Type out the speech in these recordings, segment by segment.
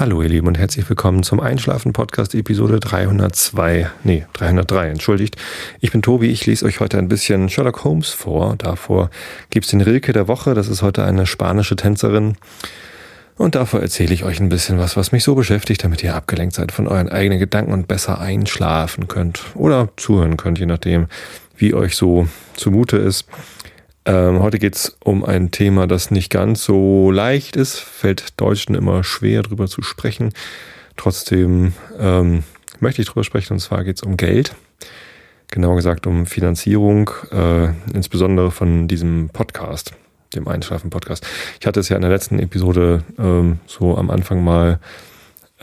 Hallo ihr Lieben und herzlich willkommen zum Einschlafen Podcast Episode 302, nee, 303, entschuldigt. Ich bin Tobi, ich lese euch heute ein bisschen Sherlock Holmes vor. Davor gibt's den Rilke der Woche, das ist heute eine spanische Tänzerin. Und davor erzähle ich euch ein bisschen was, was mich so beschäftigt, damit ihr abgelenkt seid von euren eigenen Gedanken und besser einschlafen könnt oder zuhören könnt, je nachdem, wie euch so zumute ist. Ähm, heute geht es um ein Thema, das nicht ganz so leicht ist, fällt Deutschen immer schwer drüber zu sprechen. Trotzdem ähm, möchte ich drüber sprechen, und zwar geht es um Geld. Genauer gesagt um Finanzierung, äh, insbesondere von diesem Podcast, dem Einschlafen-Podcast. Ich hatte es ja in der letzten Episode ähm, so am Anfang mal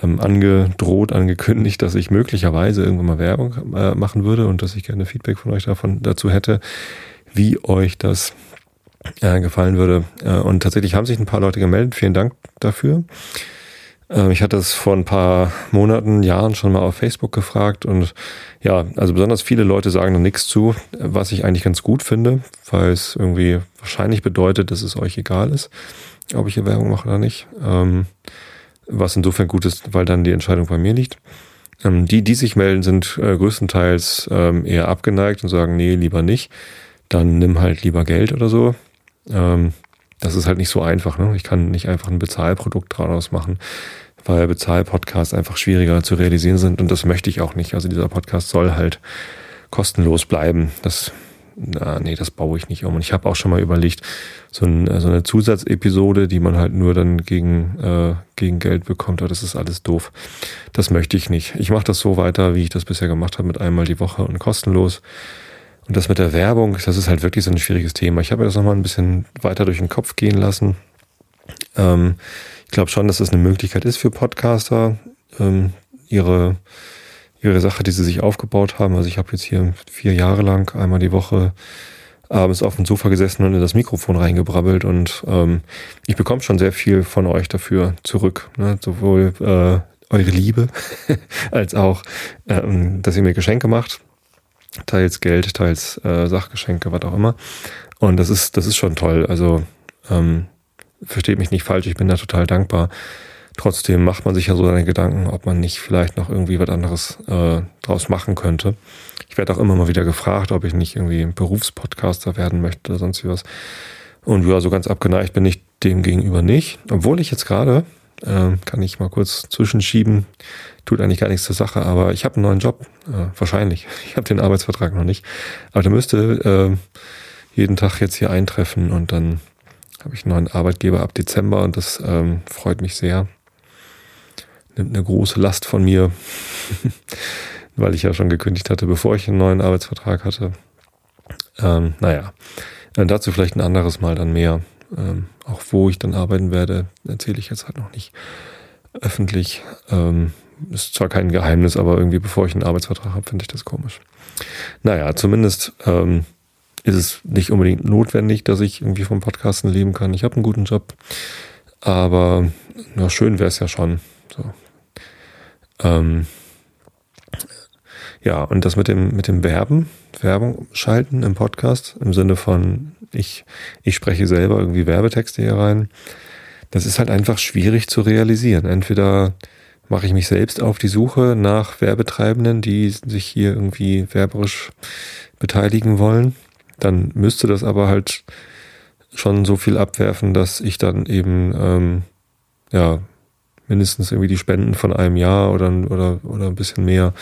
ähm, angedroht, angekündigt, dass ich möglicherweise irgendwann mal Werbung äh, machen würde und dass ich gerne Feedback von euch davon dazu hätte wie euch das äh, gefallen würde. Äh, und tatsächlich haben sich ein paar Leute gemeldet. Vielen Dank dafür. Äh, ich hatte es vor ein paar Monaten, Jahren schon mal auf Facebook gefragt und ja, also besonders viele Leute sagen da nichts zu, was ich eigentlich ganz gut finde, weil es irgendwie wahrscheinlich bedeutet, dass es euch egal ist, ob ich hier Werbung mache oder nicht. Ähm, was insofern gut ist, weil dann die Entscheidung bei mir liegt. Ähm, die, die sich melden, sind äh, größtenteils ähm, eher abgeneigt und sagen, nee, lieber nicht dann nimm halt lieber Geld oder so. Ähm, das ist halt nicht so einfach. Ne? Ich kann nicht einfach ein Bezahlprodukt daraus machen, weil Bezahlpodcasts einfach schwieriger zu realisieren sind und das möchte ich auch nicht. Also dieser Podcast soll halt kostenlos bleiben. Das, na, nee, das baue ich nicht um. Und ich habe auch schon mal überlegt, so, ein, so eine Zusatzepisode, die man halt nur dann gegen, äh, gegen Geld bekommt, aber das ist alles doof. Das möchte ich nicht. Ich mache das so weiter, wie ich das bisher gemacht habe, mit einmal die Woche und kostenlos. Und das mit der Werbung, das ist halt wirklich so ein schwieriges Thema. Ich habe mir das nochmal ein bisschen weiter durch den Kopf gehen lassen. Ähm, ich glaube schon, dass das eine Möglichkeit ist für Podcaster, ähm, ihre, ihre Sache, die sie sich aufgebaut haben. Also ich habe jetzt hier vier Jahre lang einmal die Woche abends auf dem Sofa gesessen und in das Mikrofon reingebrabbelt und ähm, ich bekomme schon sehr viel von euch dafür zurück. Ne? Sowohl äh, eure Liebe als auch, ähm, dass ihr mir Geschenke macht teils Geld, teils äh, Sachgeschenke, was auch immer. Und das ist, das ist schon toll. Also ähm, versteht mich nicht falsch, ich bin da total dankbar. Trotzdem macht man sich ja so seine Gedanken, ob man nicht vielleicht noch irgendwie was anderes äh, draus machen könnte. Ich werde auch immer mal wieder gefragt, ob ich nicht irgendwie Berufspodcaster werden möchte oder sonst was. Und ja, so ganz abgeneigt bin ich dem gegenüber nicht. Obwohl ich jetzt gerade, äh, kann ich mal kurz zwischenschieben, tut eigentlich gar nichts zur Sache, aber ich habe einen neuen Job, äh, wahrscheinlich. Ich habe den Arbeitsvertrag noch nicht, aber der müsste äh, jeden Tag jetzt hier eintreffen und dann habe ich einen neuen Arbeitgeber ab Dezember und das ähm, freut mich sehr. Nimmt eine große Last von mir, weil ich ja schon gekündigt hatte, bevor ich einen neuen Arbeitsvertrag hatte. Ähm, naja, äh, dazu vielleicht ein anderes Mal dann mehr. Ähm, auch wo ich dann arbeiten werde, erzähle ich jetzt halt noch nicht öffentlich. Ähm, ist zwar kein Geheimnis, aber irgendwie bevor ich einen Arbeitsvertrag habe, finde ich das komisch. Naja, zumindest ähm, ist es nicht unbedingt notwendig, dass ich irgendwie vom Podcasten leben kann. Ich habe einen guten Job, aber na, schön wäre es ja schon. So. Ähm, ja, und das mit dem, mit dem Werben, Werbung schalten im Podcast, im Sinne von, ich, ich spreche selber irgendwie Werbetexte hier rein, das ist halt einfach schwierig zu realisieren. Entweder mache ich mich selbst auf die Suche nach Werbetreibenden, die sich hier irgendwie werberisch beteiligen wollen. Dann müsste das aber halt schon so viel abwerfen, dass ich dann eben ähm, ja mindestens irgendwie die Spenden von einem Jahr oder oder oder ein bisschen mehr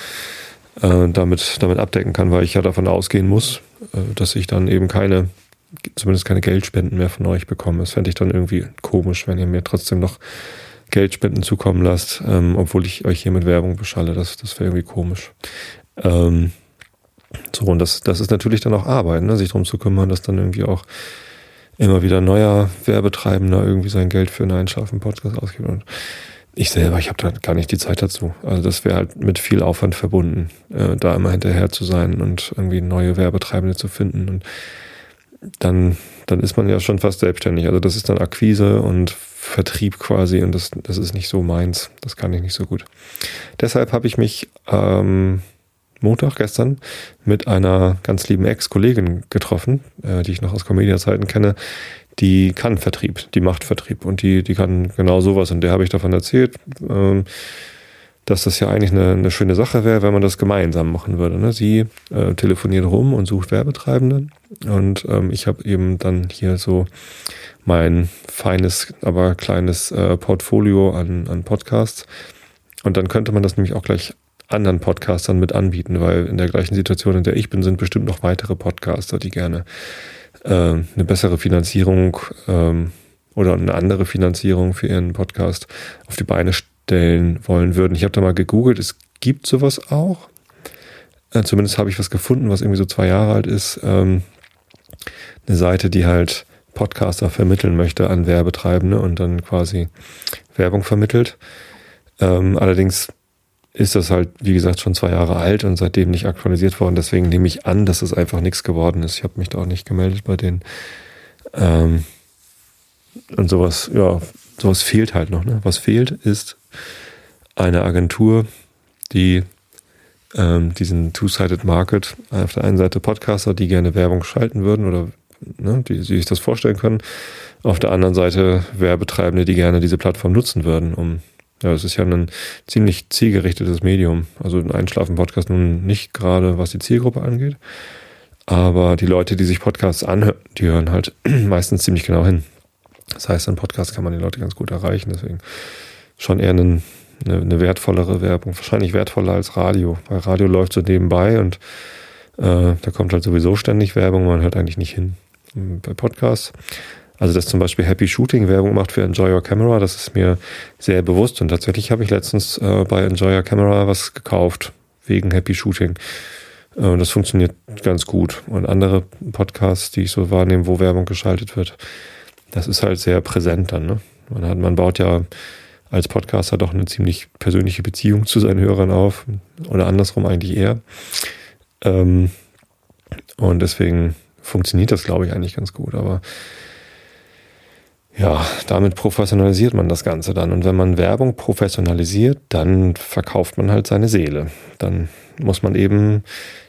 äh, damit damit abdecken kann, weil ich ja davon ausgehen muss, äh, dass ich dann eben keine zumindest keine Geldspenden mehr von euch bekomme. Das fände ich dann irgendwie komisch, wenn ihr mir trotzdem noch Geldspenden zukommen lasst, ähm, obwohl ich euch hier mit Werbung beschalle. Das, das wäre irgendwie komisch. Ähm, so, und das, das ist natürlich dann auch Arbeit, ne? sich darum zu kümmern, dass dann irgendwie auch immer wieder neuer Werbetreibender irgendwie sein Geld für einen Einschlafen-Podcast ausgibt. Und ich selber, ich habe da gar nicht die Zeit dazu. Also das wäre halt mit viel Aufwand verbunden, äh, da immer hinterher zu sein und irgendwie neue Werbetreibende zu finden. Und dann, dann ist man ja schon fast selbstständig. Also das ist dann Akquise und Vertrieb quasi und das, das ist nicht so meins. Das kann ich nicht so gut. Deshalb habe ich mich ähm, Montag gestern mit einer ganz lieben Ex-Kollegin getroffen, äh, die ich noch aus Comedia-Zeiten kenne, die kann Vertrieb, die macht Vertrieb und die, die kann genau sowas. Und der habe ich davon erzählt, ähm, dass das ja eigentlich eine, eine schöne Sache wäre, wenn man das gemeinsam machen würde. Ne? Sie äh, telefoniert rum und sucht Werbetreibende und ähm, ich habe eben dann hier so mein feines, aber kleines äh, Portfolio an, an Podcasts. Und dann könnte man das nämlich auch gleich anderen Podcastern mit anbieten, weil in der gleichen Situation, in der ich bin, sind bestimmt noch weitere Podcaster, die gerne äh, eine bessere Finanzierung ähm, oder eine andere Finanzierung für ihren Podcast auf die Beine stellen wollen würden. Ich habe da mal gegoogelt, es gibt sowas auch. Äh, zumindest habe ich was gefunden, was irgendwie so zwei Jahre alt ist. Ähm, eine Seite, die halt Podcaster vermitteln möchte an Werbetreibende und dann quasi Werbung vermittelt. Ähm, allerdings ist das halt, wie gesagt, schon zwei Jahre alt und seitdem nicht aktualisiert worden. Deswegen nehme ich an, dass es einfach nichts geworden ist. Ich habe mich da auch nicht gemeldet bei denen. Ähm, und sowas, ja, sowas fehlt halt noch. Ne? Was fehlt, ist eine Agentur, die ähm, diesen Two-Sided Market, auf der einen Seite Podcaster, die gerne Werbung schalten würden oder ne, die, die sich das vorstellen können, auf der anderen Seite Werbetreibende, die gerne diese Plattform nutzen würden, um ja, es ist ja ein ziemlich zielgerichtetes Medium. Also ein Einschlafen-Podcast nun nicht gerade, was die Zielgruppe angeht. Aber die Leute, die sich Podcasts anhören, die hören halt meistens ziemlich genau hin. Das heißt, ein Podcast kann man die Leute ganz gut erreichen. Deswegen schon eher eine, eine, eine wertvollere Werbung. Wahrscheinlich wertvoller als Radio. Weil Radio läuft so nebenbei und äh, da kommt halt sowieso ständig Werbung. Man hört eigentlich nicht hin. Bei Podcasts also, dass zum Beispiel Happy Shooting Werbung macht für Enjoy Your Camera, das ist mir sehr bewusst. Und tatsächlich habe ich letztens äh, bei Enjoy Your Camera was gekauft, wegen Happy Shooting. Äh, das funktioniert ganz gut. Und andere Podcasts, die ich so wahrnehme, wo Werbung geschaltet wird, das ist halt sehr präsent dann. Ne? Man, hat, man baut ja als Podcaster doch eine ziemlich persönliche Beziehung zu seinen Hörern auf. Oder andersrum eigentlich eher. Ähm, und deswegen funktioniert das, glaube ich, eigentlich ganz gut. Aber ja, damit professionalisiert man das Ganze dann. Und wenn man Werbung professionalisiert, dann verkauft man halt seine Seele. Dann muss man eben,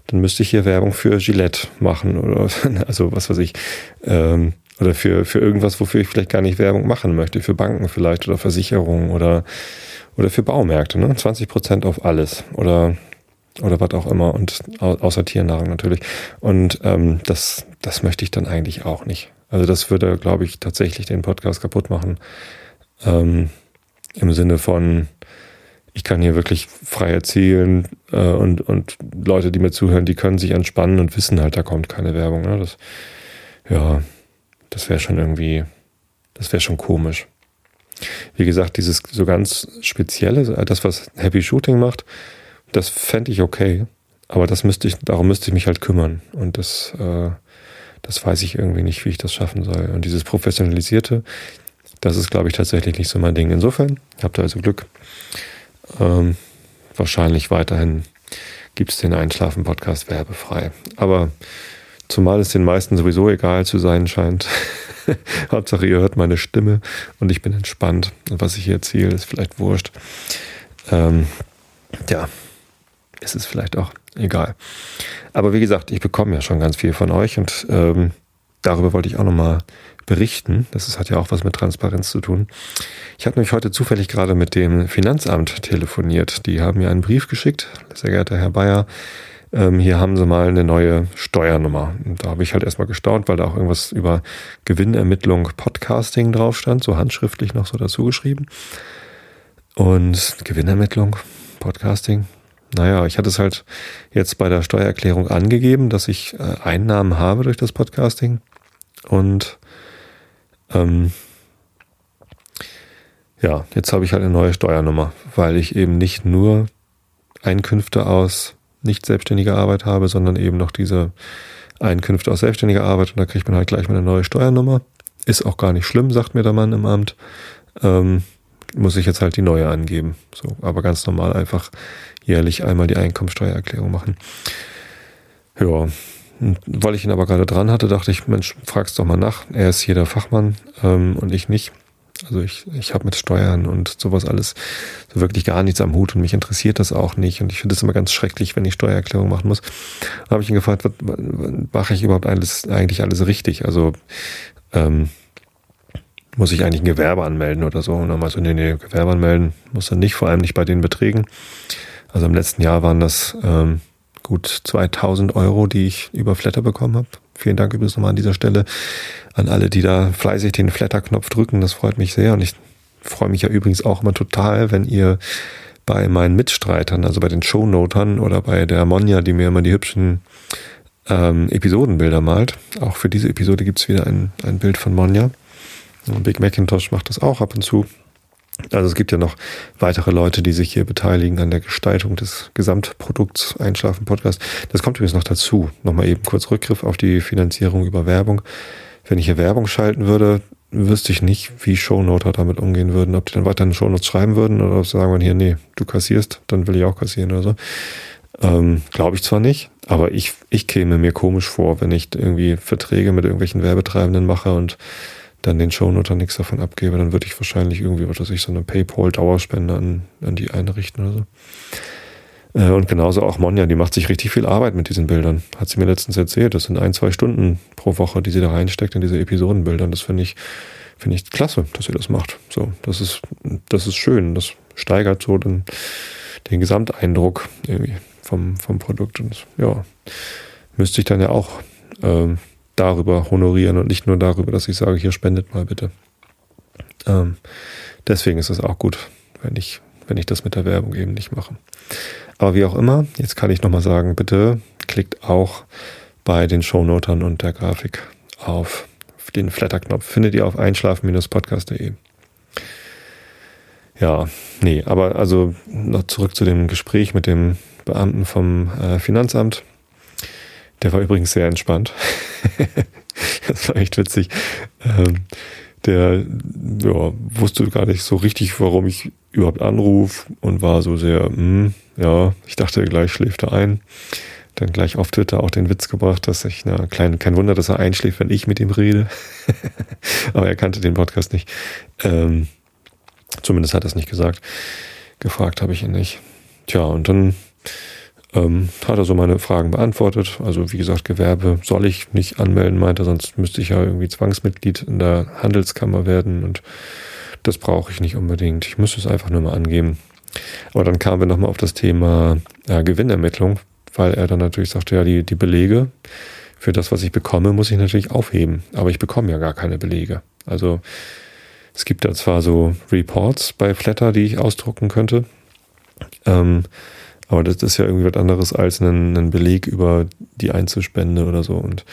dann müsste ich hier Werbung für Gillette machen oder also was weiß ich. Ähm, oder für, für irgendwas, wofür ich vielleicht gar nicht Werbung machen möchte. Für Banken vielleicht oder Versicherungen oder, oder für Baumärkte. Ne? 20 Prozent auf alles. Oder oder was auch immer und außer Tiernahrung natürlich. Und ähm, das, das möchte ich dann eigentlich auch nicht. Also das würde, glaube ich, tatsächlich den Podcast kaputt machen. Ähm, Im Sinne von, ich kann hier wirklich frei erzählen äh, und, und Leute, die mir zuhören, die können sich entspannen und wissen halt, da kommt keine Werbung. Ne? Das, ja, das wäre schon irgendwie, das wäre schon komisch. Wie gesagt, dieses so ganz Spezielle, das, was Happy Shooting macht, das fände ich okay. Aber das müsste ich, darum müsste ich mich halt kümmern. Und das, äh, das weiß ich irgendwie nicht, wie ich das schaffen soll. Und dieses Professionalisierte, das ist, glaube ich, tatsächlich nicht so mein Ding. Insofern, habt ihr also Glück. Ähm, wahrscheinlich weiterhin gibt es den Einschlafen-Podcast werbefrei. Aber zumal es den meisten sowieso egal zu sein scheint. Hauptsache, ihr hört meine Stimme und ich bin entspannt. Und was ich hier erzähle, ist vielleicht wurscht. Ähm, ja, ist es vielleicht auch egal. Aber wie gesagt, ich bekomme ja schon ganz viel von euch und ähm, darüber wollte ich auch nochmal berichten. Das ist, hat ja auch was mit Transparenz zu tun. Ich habe nämlich heute zufällig gerade mit dem Finanzamt telefoniert. Die haben mir einen Brief geschickt. Sehr geehrter Herr Bayer, ähm, hier haben sie mal eine neue Steuernummer. Und da habe ich halt erstmal gestaunt, weil da auch irgendwas über Gewinnermittlung Podcasting drauf stand, so handschriftlich noch so dazu geschrieben. Und Gewinnermittlung, Podcasting, naja, ich hatte es halt jetzt bei der Steuererklärung angegeben, dass ich äh, Einnahmen habe durch das Podcasting. Und ähm, ja, jetzt habe ich halt eine neue Steuernummer, weil ich eben nicht nur Einkünfte aus nicht selbstständiger Arbeit habe, sondern eben noch diese Einkünfte aus selbstständiger Arbeit. Und da kriegt man halt gleich mal eine neue Steuernummer. Ist auch gar nicht schlimm, sagt mir der Mann im Amt. Ähm, muss ich jetzt halt die neue angeben. So, aber ganz normal einfach jährlich einmal die Einkommensteuererklärung machen. Ja, weil ich ihn aber gerade dran hatte, dachte ich, Mensch, frag's doch mal nach. Er ist hier der Fachmann ähm, und ich nicht. Also ich, ich habe mit Steuern und sowas alles so wirklich gar nichts am Hut und mich interessiert das auch nicht. Und ich finde es immer ganz schrecklich, wenn ich Steuererklärung machen muss. Da habe ich ihn gefragt, was, mache ich überhaupt alles, eigentlich alles richtig? Also ähm, muss ich eigentlich ein Gewerbe anmelden oder so. Und dann mal so, nee, nee, Gewerbe anmelden muss dann nicht, vor allem nicht bei den Beträgen. Also im letzten Jahr waren das ähm, gut 2000 Euro, die ich über Flatter bekommen habe. Vielen Dank übrigens nochmal an dieser Stelle an alle, die da fleißig den Flatter-Knopf drücken. Das freut mich sehr. Und ich freue mich ja übrigens auch immer total, wenn ihr bei meinen Mitstreitern, also bei den Shownotern oder bei der Monja, die mir immer die hübschen ähm, Episodenbilder malt. Auch für diese Episode gibt's wieder ein, ein Bild von Monja. Big Macintosh macht das auch ab und zu. Also es gibt ja noch weitere Leute, die sich hier beteiligen an der Gestaltung des Gesamtprodukts Einschlafen Podcast. Das kommt übrigens noch dazu. Nochmal eben kurz Rückgriff auf die Finanzierung über Werbung. Wenn ich hier Werbung schalten würde, wüsste ich nicht, wie Shownoter damit umgehen würden. Ob die dann weiter in Shownotes schreiben würden oder ob sie sagen würden, hier, nee, du kassierst, dann will ich auch kassieren oder so. Ähm, Glaube ich zwar nicht, aber ich, ich käme mir komisch vor, wenn ich irgendwie Verträge mit irgendwelchen Werbetreibenden mache und dann den Shownoter nichts davon abgebe, dann würde ich wahrscheinlich irgendwie, was weiß ich, so eine Paypal-Dauerspende an, an die einrichten oder so. Äh, und genauso auch Monja, die macht sich richtig viel Arbeit mit diesen Bildern. Hat sie mir letztens erzählt. Das sind ein, zwei Stunden pro Woche, die sie da reinsteckt in diese Episodenbilder. Und das finde ich, finde ich klasse, dass sie das macht. So, das ist, das ist schön. Das steigert so den, den Gesamteindruck irgendwie vom, vom Produkt. Und ja, müsste ich dann ja auch ähm, darüber honorieren und nicht nur darüber, dass ich sage, hier spendet mal bitte. Ähm, deswegen ist es auch gut, wenn ich, wenn ich das mit der Werbung eben nicht mache. Aber wie auch immer, jetzt kann ich nochmal sagen, bitte klickt auch bei den Shownotern und der Grafik auf den Flatter-Knopf. Findet ihr auf einschlafen-podcast.de. Ja, nee, aber also noch zurück zu dem Gespräch mit dem Beamten vom äh, Finanzamt. Der war übrigens sehr entspannt. das war echt witzig. Ähm, der ja, wusste gar nicht so richtig, warum ich überhaupt anrufe und war so sehr, mm, ja, ich dachte, gleich schläft er ein. Dann gleich auf Twitter auch den Witz gebracht, dass ich, na, klein, kein Wunder, dass er einschläft, wenn ich mit ihm rede. Aber er kannte den Podcast nicht. Ähm, zumindest hat er es nicht gesagt. Gefragt habe ich ihn nicht. Tja, und dann ähm, hat er so meine Fragen beantwortet. Also wie gesagt, Gewerbe soll ich nicht anmelden, meinte, sonst müsste ich ja irgendwie Zwangsmitglied in der Handelskammer werden und das brauche ich nicht unbedingt. Ich müsste es einfach nur mal angeben. Aber dann kamen wir nochmal auf das Thema äh, Gewinnermittlung, weil er dann natürlich sagte, ja, die, die Belege für das, was ich bekomme, muss ich natürlich aufheben. Aber ich bekomme ja gar keine Belege. Also es gibt da zwar so Reports bei Flatter, die ich ausdrucken könnte. Ähm, aber das ist ja irgendwie was anderes als einen, einen Beleg über die Einzelspende oder so. Und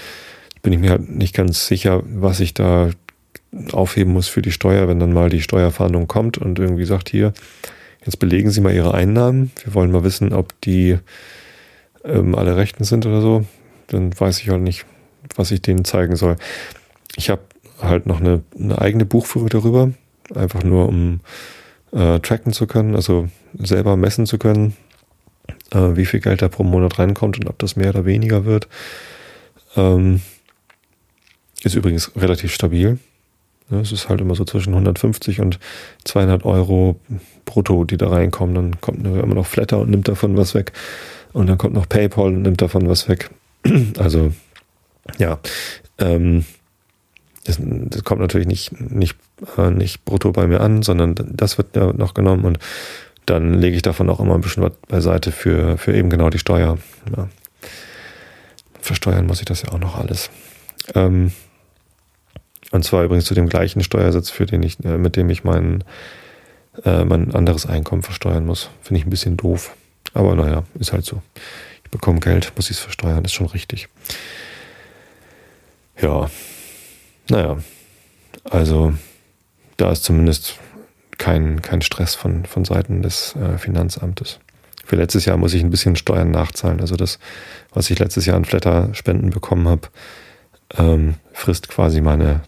bin ich mir halt nicht ganz sicher, was ich da aufheben muss für die Steuer, wenn dann mal die Steuerfahndung kommt und irgendwie sagt, hier, jetzt belegen Sie mal Ihre Einnahmen. Wir wollen mal wissen, ob die ähm, alle rechten sind oder so. Dann weiß ich halt nicht, was ich denen zeigen soll. Ich habe halt noch eine, eine eigene Buchführung darüber, einfach nur um äh, tracken zu können, also selber messen zu können, äh, wie viel Geld da pro Monat reinkommt und ob das mehr oder weniger wird. Ähm, ist übrigens relativ stabil. Es ist halt immer so zwischen 150 und 200 Euro brutto, die da reinkommen. Dann kommt immer noch Flatter und nimmt davon was weg. Und dann kommt noch PayPal und nimmt davon was weg. Also, ja. Ähm, das, das kommt natürlich nicht, nicht, äh, nicht brutto bei mir an, sondern das wird ja noch genommen und dann lege ich davon auch immer ein bisschen was beiseite für, für eben genau die Steuer. Ja. Versteuern muss ich das ja auch noch alles. Ähm, und zwar übrigens zu dem gleichen Steuersatz, für den ich, äh, mit dem ich mein, äh, mein anderes Einkommen versteuern muss. Finde ich ein bisschen doof. Aber naja, ist halt so. Ich bekomme Geld, muss ich es versteuern, ist schon richtig. Ja. Naja. Also, da ist zumindest kein, kein Stress von, von Seiten des äh, Finanzamtes. Für letztes Jahr muss ich ein bisschen Steuern nachzahlen. Also das, was ich letztes Jahr an Flatter-Spenden bekommen habe, ähm, frisst quasi meine,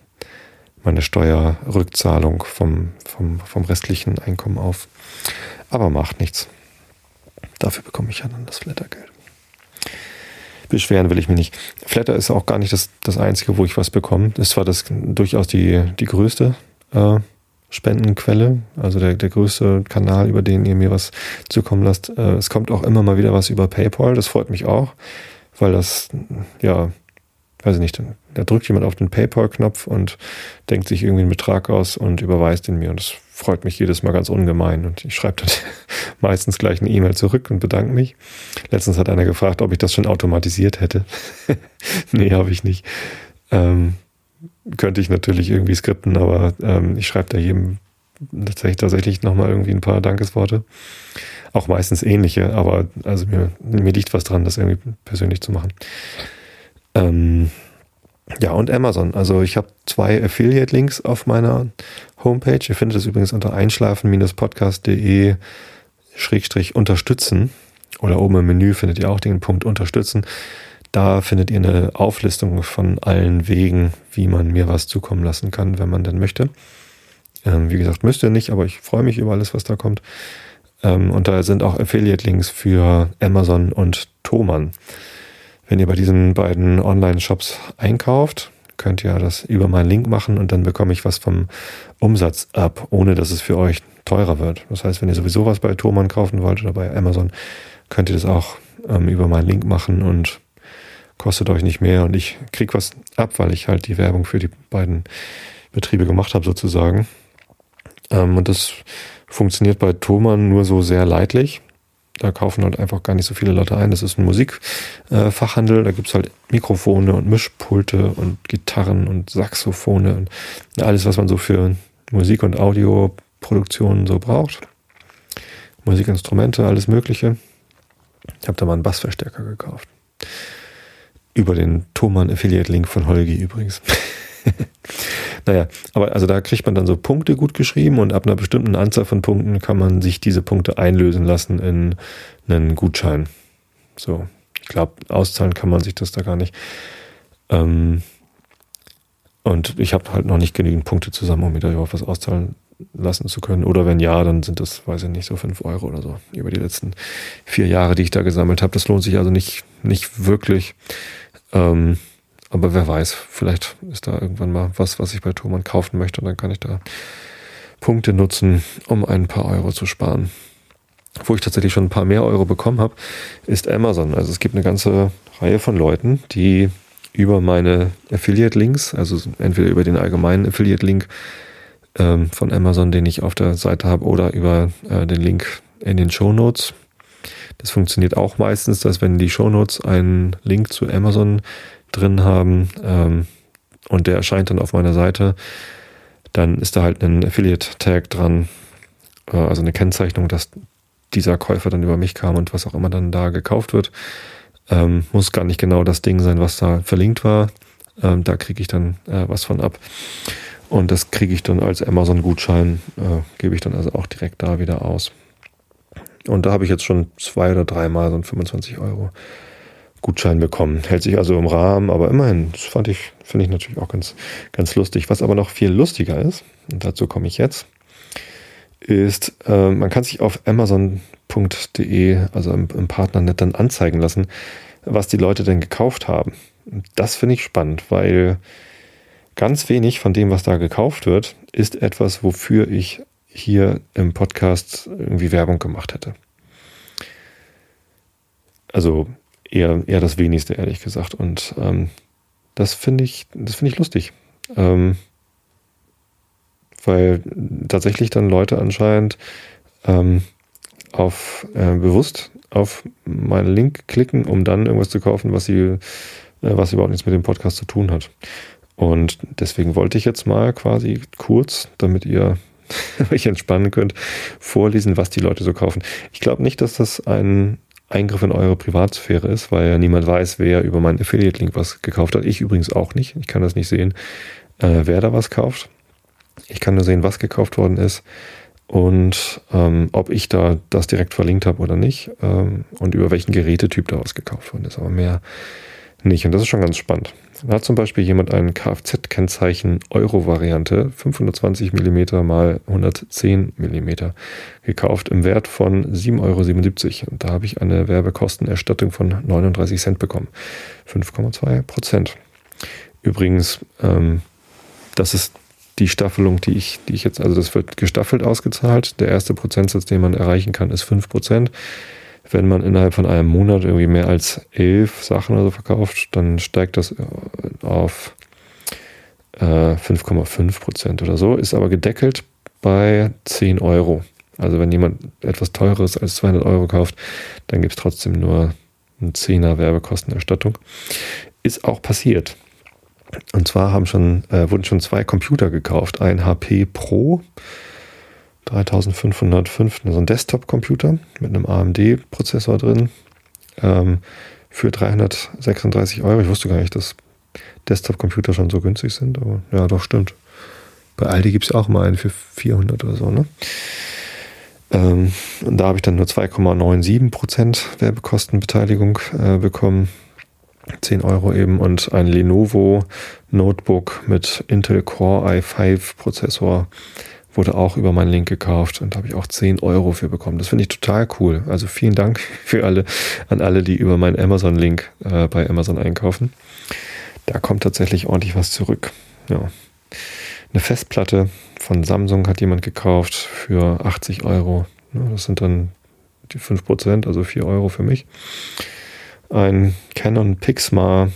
meine Steuerrückzahlung vom, vom, vom restlichen Einkommen auf. Aber macht nichts. Dafür bekomme ich ja dann das Flattergeld. Beschweren will ich mich nicht. Flatter ist auch gar nicht das, das Einzige, wo ich was bekomme. Ist zwar das durchaus die, die größte äh, Spendenquelle, also der, der größte Kanal, über den ihr mir was zukommen lasst. Äh, es kommt auch immer mal wieder was über PayPal, das freut mich auch, weil das, ja, weiß ich nicht, da drückt jemand auf den PayPal-Knopf und denkt sich irgendwie einen Betrag aus und überweist ihn mir. Und das freut mich jedes Mal ganz ungemein. Und ich schreibe dann meistens gleich eine E-Mail zurück und bedanke mich. Letztens hat einer gefragt, ob ich das schon automatisiert hätte. nee, habe ich nicht. Ähm, könnte ich natürlich irgendwie skripten, aber ähm, ich schreibe da jedem tatsächlich, tatsächlich nochmal irgendwie ein paar Dankesworte. Auch meistens ähnliche, aber also mir, mir liegt was dran, das irgendwie persönlich zu machen. Ähm, ja, und Amazon. Also ich habe zwei Affiliate-Links auf meiner Homepage. Ihr findet es übrigens unter einschlafen-podcast.de unterstützen. Oder oben im Menü findet ihr auch den Punkt unterstützen. Da findet ihr eine Auflistung von allen Wegen, wie man mir was zukommen lassen kann, wenn man denn möchte. Ähm, wie gesagt, müsst ihr nicht, aber ich freue mich über alles, was da kommt. Ähm, und da sind auch Affiliate-Links für Amazon und Thomann. Wenn ihr bei diesen beiden Online-Shops einkauft, könnt ihr das über meinen Link machen und dann bekomme ich was vom Umsatz ab, ohne dass es für euch teurer wird. Das heißt, wenn ihr sowieso was bei Thomann kaufen wollt oder bei Amazon, könnt ihr das auch ähm, über meinen Link machen und kostet euch nicht mehr und ich krieg was ab, weil ich halt die Werbung für die beiden Betriebe gemacht habe sozusagen. Ähm, und das funktioniert bei Thomann nur so sehr leidlich da kaufen halt einfach gar nicht so viele Leute ein. Das ist ein Musikfachhandel, äh, da gibt's halt Mikrofone und Mischpulte und Gitarren und Saxophone und alles, was man so für Musik- und Audioproduktionen so braucht. Musikinstrumente, alles Mögliche. Ich habe da mal einen Bassverstärker gekauft. Über den Thomann Affiliate Link von Holgi übrigens. naja, aber also da kriegt man dann so Punkte gut geschrieben und ab einer bestimmten Anzahl von Punkten kann man sich diese Punkte einlösen lassen in einen Gutschein. So, ich glaube, auszahlen kann man sich das da gar nicht. Ähm, und ich habe halt noch nicht genügend Punkte zusammen, um mir da überhaupt was auszahlen lassen zu können. Oder wenn ja, dann sind das, weiß ich nicht, so fünf Euro oder so über die letzten vier Jahre, die ich da gesammelt habe. Das lohnt sich also nicht, nicht wirklich. Ähm, aber wer weiß, vielleicht ist da irgendwann mal was, was ich bei Thomann kaufen möchte und dann kann ich da Punkte nutzen, um ein paar Euro zu sparen. Wo ich tatsächlich schon ein paar mehr Euro bekommen habe, ist Amazon. Also es gibt eine ganze Reihe von Leuten, die über meine Affiliate-Links, also entweder über den allgemeinen Affiliate-Link ähm, von Amazon, den ich auf der Seite habe, oder über äh, den Link in den Show Notes. Das funktioniert auch meistens, dass wenn die Show Notes einen Link zu Amazon drin haben ähm, und der erscheint dann auf meiner Seite, dann ist da halt ein Affiliate-Tag dran, äh, also eine Kennzeichnung, dass dieser Käufer dann über mich kam und was auch immer dann da gekauft wird. Ähm, muss gar nicht genau das Ding sein, was da verlinkt war. Ähm, da kriege ich dann äh, was von ab. Und das kriege ich dann als Amazon-Gutschein, äh, gebe ich dann also auch direkt da wieder aus. Und da habe ich jetzt schon zwei oder dreimal so ein 25 Euro Gutschein bekommen. Hält sich also im Rahmen, aber immerhin, das fand ich, finde ich natürlich auch ganz, ganz lustig. Was aber noch viel lustiger ist, und dazu komme ich jetzt, ist, äh, man kann sich auf amazon.de, also im, im Partnernet, dann anzeigen lassen, was die Leute denn gekauft haben. Das finde ich spannend, weil ganz wenig von dem, was da gekauft wird, ist etwas, wofür ich hier im Podcast irgendwie Werbung gemacht hätte. Also eher, eher das wenigste, ehrlich gesagt. Und ähm, das finde ich, das finde ich lustig. Ähm, weil tatsächlich dann Leute anscheinend ähm, auf äh, bewusst auf meinen Link klicken, um dann irgendwas zu kaufen, was sie, äh, was überhaupt nichts mit dem Podcast zu tun hat. Und deswegen wollte ich jetzt mal quasi kurz, damit ihr euch entspannen könnt, vorlesen, was die Leute so kaufen. Ich glaube nicht, dass das ein Eingriff in eure Privatsphäre ist, weil ja niemand weiß, wer über meinen Affiliate-Link was gekauft hat. Ich übrigens auch nicht. Ich kann das nicht sehen, äh, wer da was kauft. Ich kann nur sehen, was gekauft worden ist und ähm, ob ich da das direkt verlinkt habe oder nicht ähm, und über welchen Gerätetyp da was gekauft worden ist. Aber mehr nicht. Und das ist schon ganz spannend. Hat zum Beispiel jemand ein Kfz-Kennzeichen Euro-Variante 520 mm mal 110 mm gekauft im Wert von 7,77 Euro. Und da habe ich eine Werbekostenerstattung von 39 Cent bekommen. 5,2 Prozent. Übrigens, ähm, das ist die Staffelung, die ich, die ich jetzt, also das wird gestaffelt ausgezahlt. Der erste Prozentsatz, den man erreichen kann, ist 5 Prozent. Wenn man innerhalb von einem Monat irgendwie mehr als elf Sachen oder so verkauft, dann steigt das äh, auf äh, 5,5 Prozent oder so, ist aber gedeckelt bei 10 Euro. Also wenn jemand etwas teureres als 200 Euro kauft, dann gibt es trotzdem nur ein Zehner Werbekostenerstattung. Ist auch passiert. Und zwar haben schon, äh, wurden schon zwei Computer gekauft. Ein HP Pro 3505, so ein Desktop-Computer mit einem AMD-Prozessor drin ähm, für 336 Euro. Ich wusste gar nicht, dass Desktop-Computer schon so günstig sind, aber ja, doch stimmt. Bei Aldi gibt es auch mal einen für 400 oder so, ne? Ähm, und da habe ich dann nur 2,97% Werbekostenbeteiligung äh, bekommen. 10 Euro eben und ein Lenovo Notebook mit Intel Core i5 Prozessor wurde auch über meinen Link gekauft und habe ich auch 10 Euro für bekommen. Das finde ich total cool. Also vielen Dank für alle, an alle, die über meinen Amazon-Link äh, bei Amazon einkaufen. Da kommt tatsächlich ordentlich was zurück. Ja. Eine Festplatte von Samsung hat jemand gekauft für 80 Euro. Das sind dann die 5%, also 4 Euro für mich. Ein Canon Pixma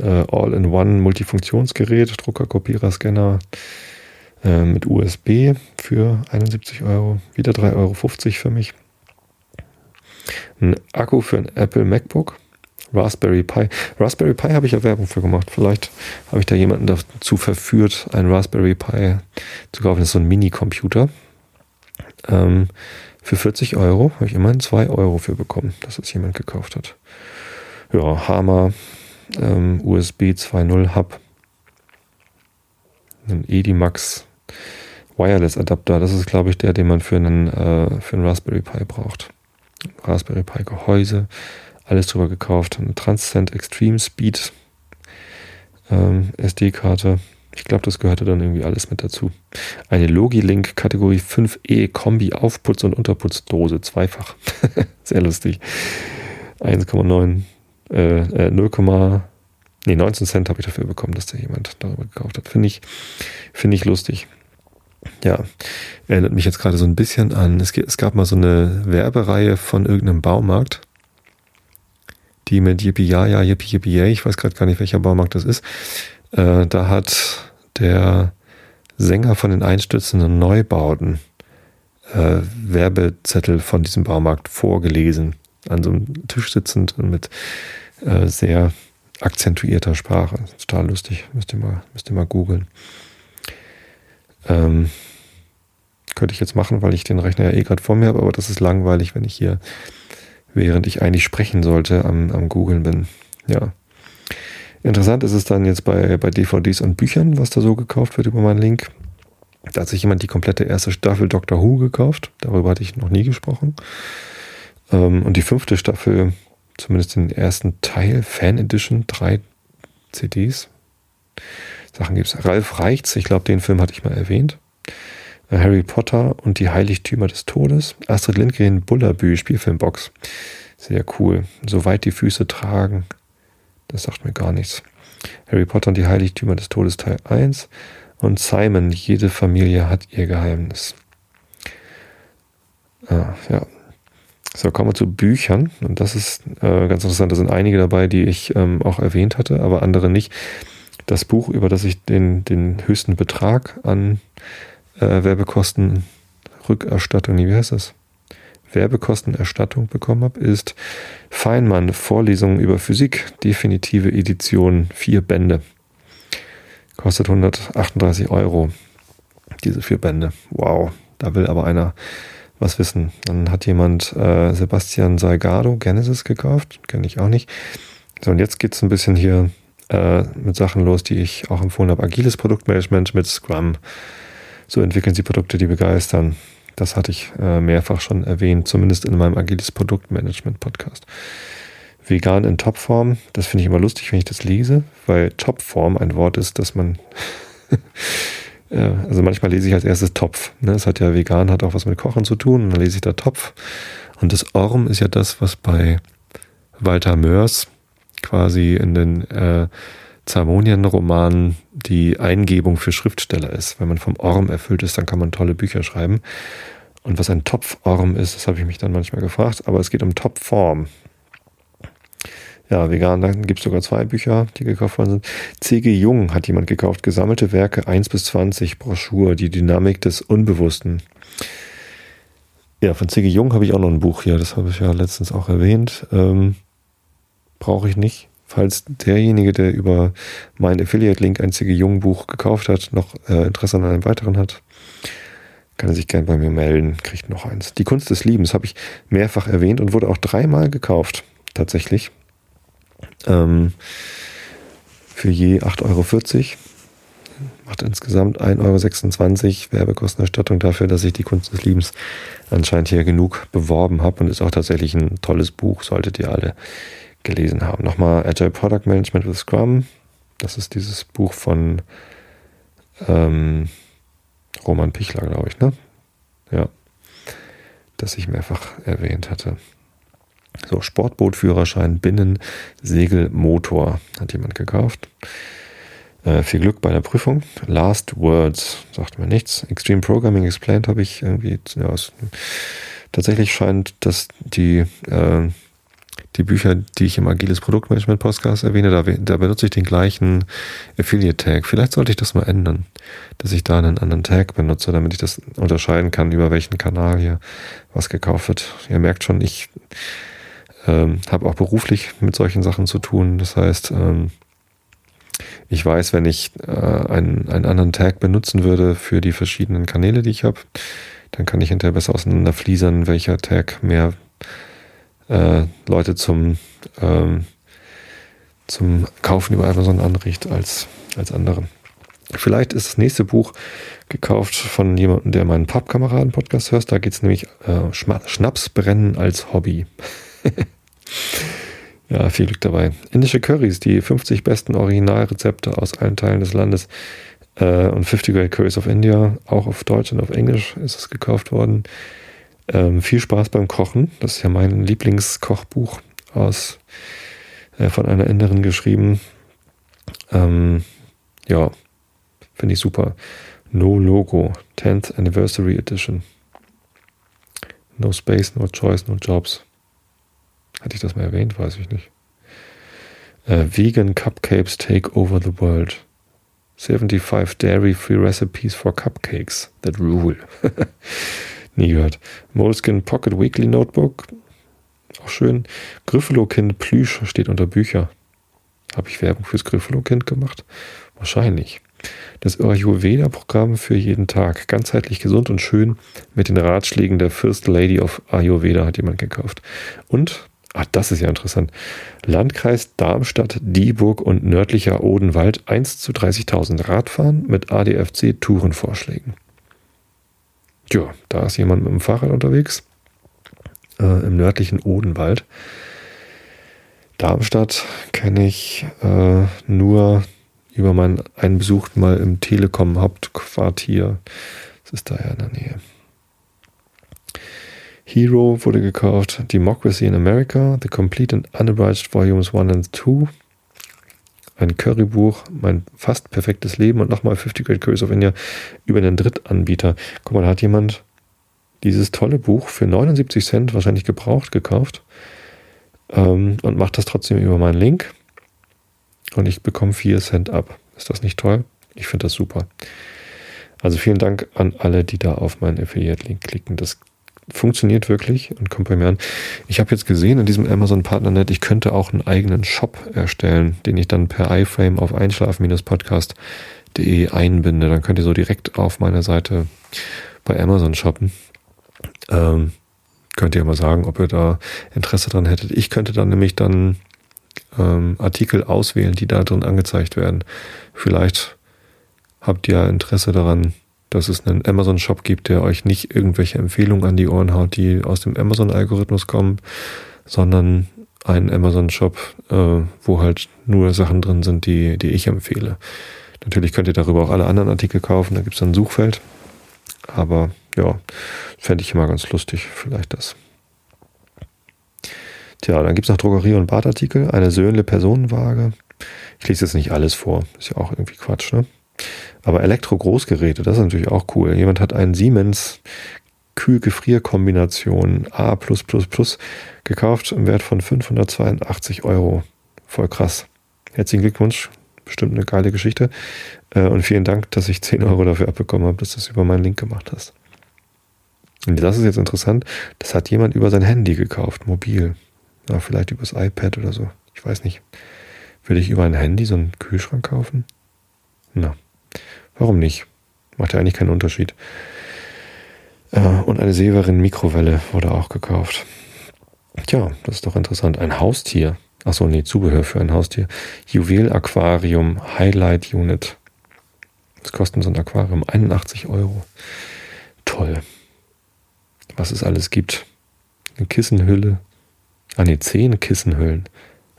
äh, All-in-One Multifunktionsgerät, Drucker, Kopierer, Scanner äh, mit USB für 71 Euro. Wieder 3,50 Euro für mich. Ein Akku für ein Apple MacBook Raspberry Pi. Raspberry Pi habe ich ja Werbung für gemacht. Vielleicht habe ich da jemanden dazu verführt, einen Raspberry Pi zu kaufen. Das ist so ein Mini-Computer. Ähm, für 40 Euro habe ich immerhin 2 Euro für bekommen, dass es jemand gekauft hat. Ja, Hammer, ähm, USB 2.0 Hub, ein Edimax Wireless Adapter. Das ist, glaube ich, der, den man für einen, äh, für einen Raspberry Pi braucht. Raspberry Pi Gehäuse, alles drüber gekauft. Eine Transcend Extreme Speed ähm, SD-Karte. Ich glaube, das gehörte dann irgendwie alles mit dazu. Eine Logilink Kategorie 5e Kombi Aufputz- und Unterputzdose, zweifach. Sehr lustig. 1,9, äh, äh, 0, nee, 19 Cent habe ich dafür bekommen, dass da jemand darüber gekauft hat. Finde ich, finde ich lustig. Ja, erinnert mich jetzt gerade so ein bisschen an, es, es gab mal so eine Werbereihe von irgendeinem Baumarkt die mit Yippie Ja Ja, Yippie Yippie Yay, ich weiß gerade gar nicht, welcher Baumarkt das ist, äh, da hat der Sänger von den einstürzenden Neubauten äh, Werbezettel von diesem Baumarkt vorgelesen, an so einem Tisch sitzend und mit äh, sehr akzentuierter Sprache. Total lustig, müsst ihr mal, müsst ihr mal googeln. Ähm, könnte ich jetzt machen, weil ich den Rechner ja eh gerade vor mir habe, aber das ist langweilig, wenn ich hier während ich eigentlich sprechen sollte, am, am Googlen bin. Ja. Interessant ist es dann jetzt bei, bei DVDs und Büchern, was da so gekauft wird über meinen Link. Da hat sich jemand die komplette erste Staffel Doctor Who gekauft. Darüber hatte ich noch nie gesprochen. Ähm, und die fünfte Staffel, zumindest den ersten Teil, Fan Edition, drei CDs. Sachen gibt es. Ralf Reichts, ich glaube, den Film hatte ich mal erwähnt. Harry Potter und die Heiligtümer des Todes. Astrid Lindgren Bullabü, Spielfilmbox. Sehr cool. Soweit die Füße tragen. Das sagt mir gar nichts. Harry Potter und die Heiligtümer des Todes Teil 1. Und Simon, jede Familie hat ihr Geheimnis. Ah, ja. So, kommen wir zu Büchern. Und das ist äh, ganz interessant. Da sind einige dabei, die ich ähm, auch erwähnt hatte, aber andere nicht. Das Buch, über das ich den, den höchsten Betrag an äh, Werbekostenrückerstattung, wie heißt das? Werbekostenerstattung bekommen habe, ist Feinmann Vorlesungen über Physik, definitive Edition, vier Bände. Kostet 138 Euro, diese vier Bände. Wow, da will aber einer was wissen. Dann hat jemand äh, Sebastian Salgado Genesis gekauft, kenne ich auch nicht. So, und jetzt geht es ein bisschen hier äh, mit Sachen los, die ich auch empfohlen habe. Agiles Produktmanagement mit Scrum, so entwickeln sie Produkte, die begeistern. Das hatte ich äh, mehrfach schon erwähnt, zumindest in meinem Agiles Produktmanagement Podcast. Vegan in Topform, das finde ich immer lustig, wenn ich das lese, weil Topform ein Wort ist, das man, also manchmal lese ich als erstes Topf. Ne? Es hat ja vegan, hat auch was mit Kochen zu tun und dann lese ich da Topf. Und das Orm ist ja das, was bei Walter Mörs quasi in den äh, Zamonien-Roman die Eingebung für Schriftsteller ist. Wenn man vom Orm erfüllt ist, dann kann man tolle Bücher schreiben. Und was ein Topform ist, das habe ich mich dann manchmal gefragt, aber es geht um Topform. Ja, vegan, dann gibt es sogar zwei Bücher, die gekauft worden sind. C.G. Jung hat jemand gekauft, gesammelte Werke 1 bis 20, Broschur, die Dynamik des Unbewussten. Ja, von C.G. Jung habe ich auch noch ein Buch hier, das habe ich ja letztens auch erwähnt. Ähm, Brauche ich nicht. Falls derjenige, der über mein Affiliate-Link ein C.G. Jung Buch gekauft hat, noch äh, Interesse an einem weiteren hat, kann er sich gerne bei mir melden, kriegt noch eins. Die Kunst des Liebens habe ich mehrfach erwähnt und wurde auch dreimal gekauft, tatsächlich. Ähm, für je 8,40 Euro. Macht insgesamt 1,26 Euro Werbekostenerstattung dafür, dass ich die Kunst des Liebens anscheinend hier genug beworben habe und ist auch tatsächlich ein tolles Buch, solltet ihr alle gelesen haben. Nochmal Agile Product Management with Scrum. Das ist dieses Buch von ähm, Roman Pichler, glaube ich, ne? Ja. Das ich mehrfach erwähnt hatte. So, Sportbootführerschein, Binnen, Segel, Motor hat jemand gekauft. Äh, viel Glück bei der Prüfung. Last Words, sagt mir nichts. Extreme Programming Explained habe ich irgendwie. Ja, es, tatsächlich scheint, dass die äh, die Bücher, die ich im Agiles Produktmanagement Podcast erwähne, da, da benutze ich den gleichen Affiliate Tag. Vielleicht sollte ich das mal ändern, dass ich da einen anderen Tag benutze, damit ich das unterscheiden kann, über welchen Kanal hier was gekauft wird. Ihr merkt schon, ich ähm, habe auch beruflich mit solchen Sachen zu tun. Das heißt, ähm, ich weiß, wenn ich äh, einen, einen anderen Tag benutzen würde für die verschiedenen Kanäle, die ich habe, dann kann ich hinterher besser auseinanderfliesern, welcher Tag mehr äh, Leute zum, ähm, zum Kaufen über Amazon anregt als, als andere. Vielleicht ist das nächste Buch gekauft von jemandem, der meinen Pappkameraden-Podcast hört. Da geht es nämlich äh, Schnapsbrennen als Hobby. ja, viel Glück dabei. Indische Currys, die 50 besten Originalrezepte aus allen Teilen des Landes äh, und 50 Great Curries of India, auch auf Deutsch und auf Englisch ist es gekauft worden. Ähm, viel Spaß beim Kochen. Das ist ja mein Lieblingskochbuch aus äh, von einer Inderin geschrieben. Ähm, ja, finde ich super. No Logo, 10th Anniversary Edition. No Space, No Choice, No Jobs. Hatte ich das mal erwähnt? Weiß ich nicht. Uh, vegan Cupcakes Take Over the World. 75 Dairy-Free Recipes for Cupcakes that rule. Nie gehört. Moleskin Pocket Weekly Notebook. Auch schön. Gryffalo-Kind Plüsch steht unter Bücher. Habe ich Werbung fürs Gryffalo-Kind gemacht? Wahrscheinlich. Das Ayurveda-Programm für jeden Tag. Ganzheitlich gesund und schön mit den Ratschlägen der First Lady of Ayurveda hat jemand gekauft. Und, ah, das ist ja interessant. Landkreis Darmstadt, Dieburg und nördlicher Odenwald 1 zu 30.000 Radfahren mit ADFC-Tourenvorschlägen. Tja, da ist jemand mit dem Fahrrad unterwegs äh, im nördlichen Odenwald. Darmstadt kenne ich äh, nur über meinen einen Besuch mal im Telekom Hauptquartier. Das ist da ja in der Nähe. Hero wurde gekauft. Democracy in America, The Complete and Unabridged Volumes 1 and 2 ein Currybuch, mein fast perfektes Leben und nochmal 50 Great Curries of India über einen Drittanbieter. Guck mal, da hat jemand dieses tolle Buch für 79 Cent wahrscheinlich gebraucht gekauft ähm, und macht das trotzdem über meinen Link und ich bekomme 4 Cent ab. Ist das nicht toll? Ich finde das super. Also vielen Dank an alle, die da auf meinen Affiliate-Link klicken. Das funktioniert wirklich und kommt bei mir an. Ich habe jetzt gesehen in diesem Amazon Partnernet, ich könnte auch einen eigenen Shop erstellen, den ich dann per iFrame auf einschlafen-podcast.de einbinde. Dann könnt ihr so direkt auf meiner Seite bei Amazon shoppen. Ähm, könnt ihr mal sagen, ob ihr da Interesse dran hättet. Ich könnte dann nämlich dann ähm, Artikel auswählen, die da drin angezeigt werden. Vielleicht habt ihr Interesse daran, dass es einen Amazon-Shop gibt, der euch nicht irgendwelche Empfehlungen an die Ohren haut, die aus dem Amazon-Algorithmus kommen, sondern einen Amazon-Shop, äh, wo halt nur Sachen drin sind, die, die ich empfehle. Natürlich könnt ihr darüber auch alle anderen Artikel kaufen, da gibt es ein Suchfeld. Aber ja, fände ich immer ganz lustig, vielleicht das. Tja, dann gibt es noch Drogerie- und Badartikel, eine Söhnle Personenwaage. Ich lese jetzt nicht alles vor, ist ja auch irgendwie Quatsch, ne? Aber Elektro-Großgeräte, das ist natürlich auch cool. Jemand hat einen Siemens Kühl-Gefrier-Kombination A gekauft im Wert von 582 Euro. Voll krass. Herzlichen Glückwunsch. Bestimmt eine geile Geschichte. Äh, und vielen Dank, dass ich 10 Euro dafür abbekommen habe, dass du das über meinen Link gemacht hast. Und das ist jetzt interessant. Das hat jemand über sein Handy gekauft, mobil. Ja, vielleicht übers iPad oder so. Ich weiß nicht. Würde ich über ein Handy so einen Kühlschrank kaufen? Na, warum nicht? Macht ja eigentlich keinen Unterschied. Äh, und eine Severin Mikrowelle wurde auch gekauft. Tja, das ist doch interessant. Ein Haustier. Achso, nee, Zubehör für ein Haustier. Juwel-Aquarium Highlight Unit. Was kostet so ein Aquarium? 81 Euro. Toll. Was es alles gibt. Eine Kissenhülle. Ah ne, zehn Kissenhüllen.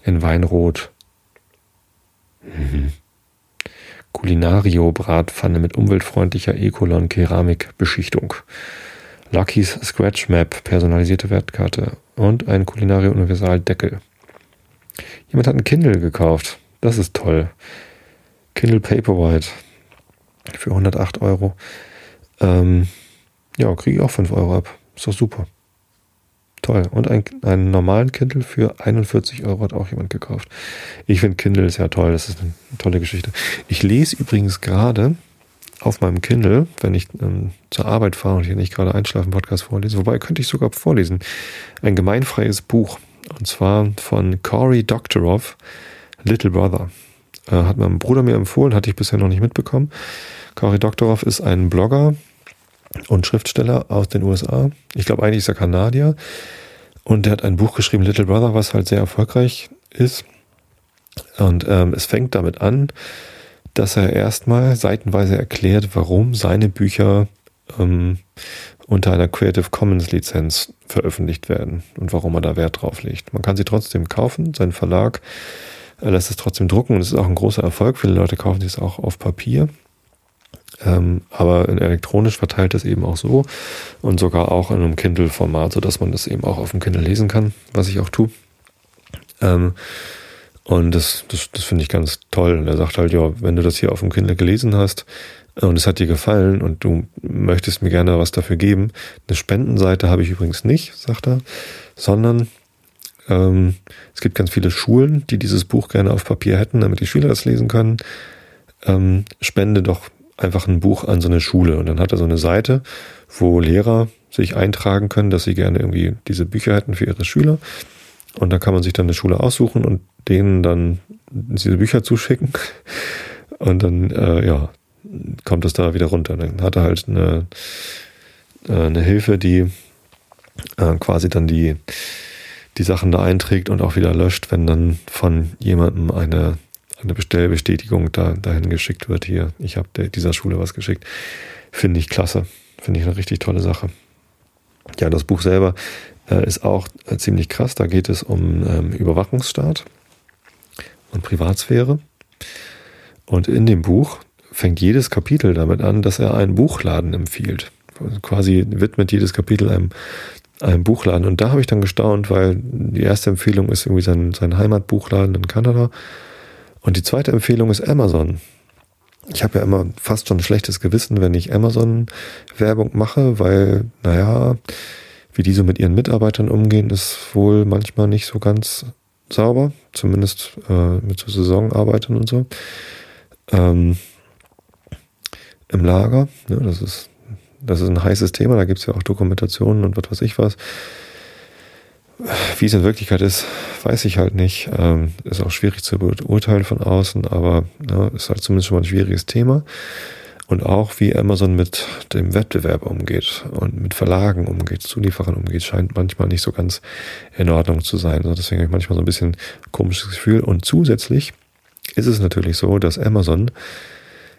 In Weinrot. Mhm. Culinario Bratpfanne mit umweltfreundlicher Ecolon Keramikbeschichtung. Lucky's Scratch Map, personalisierte Wertkarte und ein Culinario Universal Deckel. Jemand hat ein Kindle gekauft. Das ist toll. Kindle Paperwhite für 108 Euro. Ähm, ja, kriege ich auch 5 Euro ab. Ist doch super. Toll. Und ein, einen normalen Kindle für 41 Euro hat auch jemand gekauft. Ich finde Kindle ist ja toll. Das ist eine tolle Geschichte. Ich lese übrigens gerade auf meinem Kindle, wenn ich ähm, zur Arbeit fahre und hier nicht gerade einschlafen Podcast vorlese, wobei könnte ich sogar vorlesen, ein gemeinfreies Buch. Und zwar von Cory Doctorow, Little Brother. Äh, hat mein Bruder mir empfohlen, hatte ich bisher noch nicht mitbekommen. Cory Doctorow ist ein Blogger, und Schriftsteller aus den USA. Ich glaube, eigentlich ist er Kanadier. Und der hat ein Buch geschrieben, Little Brother, was halt sehr erfolgreich ist. Und ähm, es fängt damit an, dass er erstmal seitenweise erklärt, warum seine Bücher ähm, unter einer Creative Commons Lizenz veröffentlicht werden und warum er da Wert drauf legt. Man kann sie trotzdem kaufen, sein Verlag lässt es trotzdem drucken und es ist auch ein großer Erfolg. Viele Leute kaufen es auch auf Papier. Ähm, aber elektronisch verteilt es eben auch so und sogar auch in einem Kindle-Format, sodass man das eben auch auf dem Kindle lesen kann, was ich auch tue. Ähm, und das, das, das finde ich ganz toll. Und er sagt halt, ja, wenn du das hier auf dem Kindle gelesen hast und es hat dir gefallen und du möchtest mir gerne was dafür geben, eine Spendenseite habe ich übrigens nicht, sagt er, sondern ähm, es gibt ganz viele Schulen, die dieses Buch gerne auf Papier hätten, damit die Schüler das lesen können. Ähm, spende doch einfach ein Buch an so eine Schule und dann hat er so eine Seite, wo Lehrer sich eintragen können, dass sie gerne irgendwie diese Bücher hätten für ihre Schüler. Und da kann man sich dann eine Schule aussuchen und denen dann diese Bücher zuschicken. Und dann, äh, ja, kommt das da wieder runter. Dann hat er halt eine, äh, eine Hilfe, die äh, quasi dann die, die Sachen da einträgt und auch wieder löscht, wenn dann von jemandem eine eine Bestellbestätigung da, dahin geschickt wird. Hier, ich habe dieser Schule was geschickt. Finde ich klasse. Finde ich eine richtig tolle Sache. Ja, das Buch selber äh, ist auch äh, ziemlich krass. Da geht es um ähm, Überwachungsstaat und Privatsphäre. Und in dem Buch fängt jedes Kapitel damit an, dass er einen Buchladen empfiehlt. Quasi widmet jedes Kapitel einem, einem Buchladen. Und da habe ich dann gestaunt, weil die erste Empfehlung ist irgendwie sein, sein Heimatbuchladen in Kanada. Und die zweite Empfehlung ist Amazon. Ich habe ja immer fast schon ein schlechtes Gewissen, wenn ich Amazon-Werbung mache, weil, naja, wie die so mit ihren Mitarbeitern umgehen, ist wohl manchmal nicht so ganz sauber, zumindest äh, mit so Saisonarbeitern und so. Ähm, Im Lager, ne, das ist das ist ein heißes Thema, da gibt es ja auch Dokumentationen und was weiß ich was. Wie es in Wirklichkeit ist, weiß ich halt nicht. Ähm, ist auch schwierig zu beurteilen von außen, aber ja, ist halt zumindest schon mal ein schwieriges Thema. Und auch wie Amazon mit dem Wettbewerb umgeht und mit Verlagen umgeht, Zulieferern umgeht, scheint manchmal nicht so ganz in Ordnung zu sein. Also deswegen habe ich manchmal so ein bisschen komisches Gefühl. Und zusätzlich ist es natürlich so, dass Amazon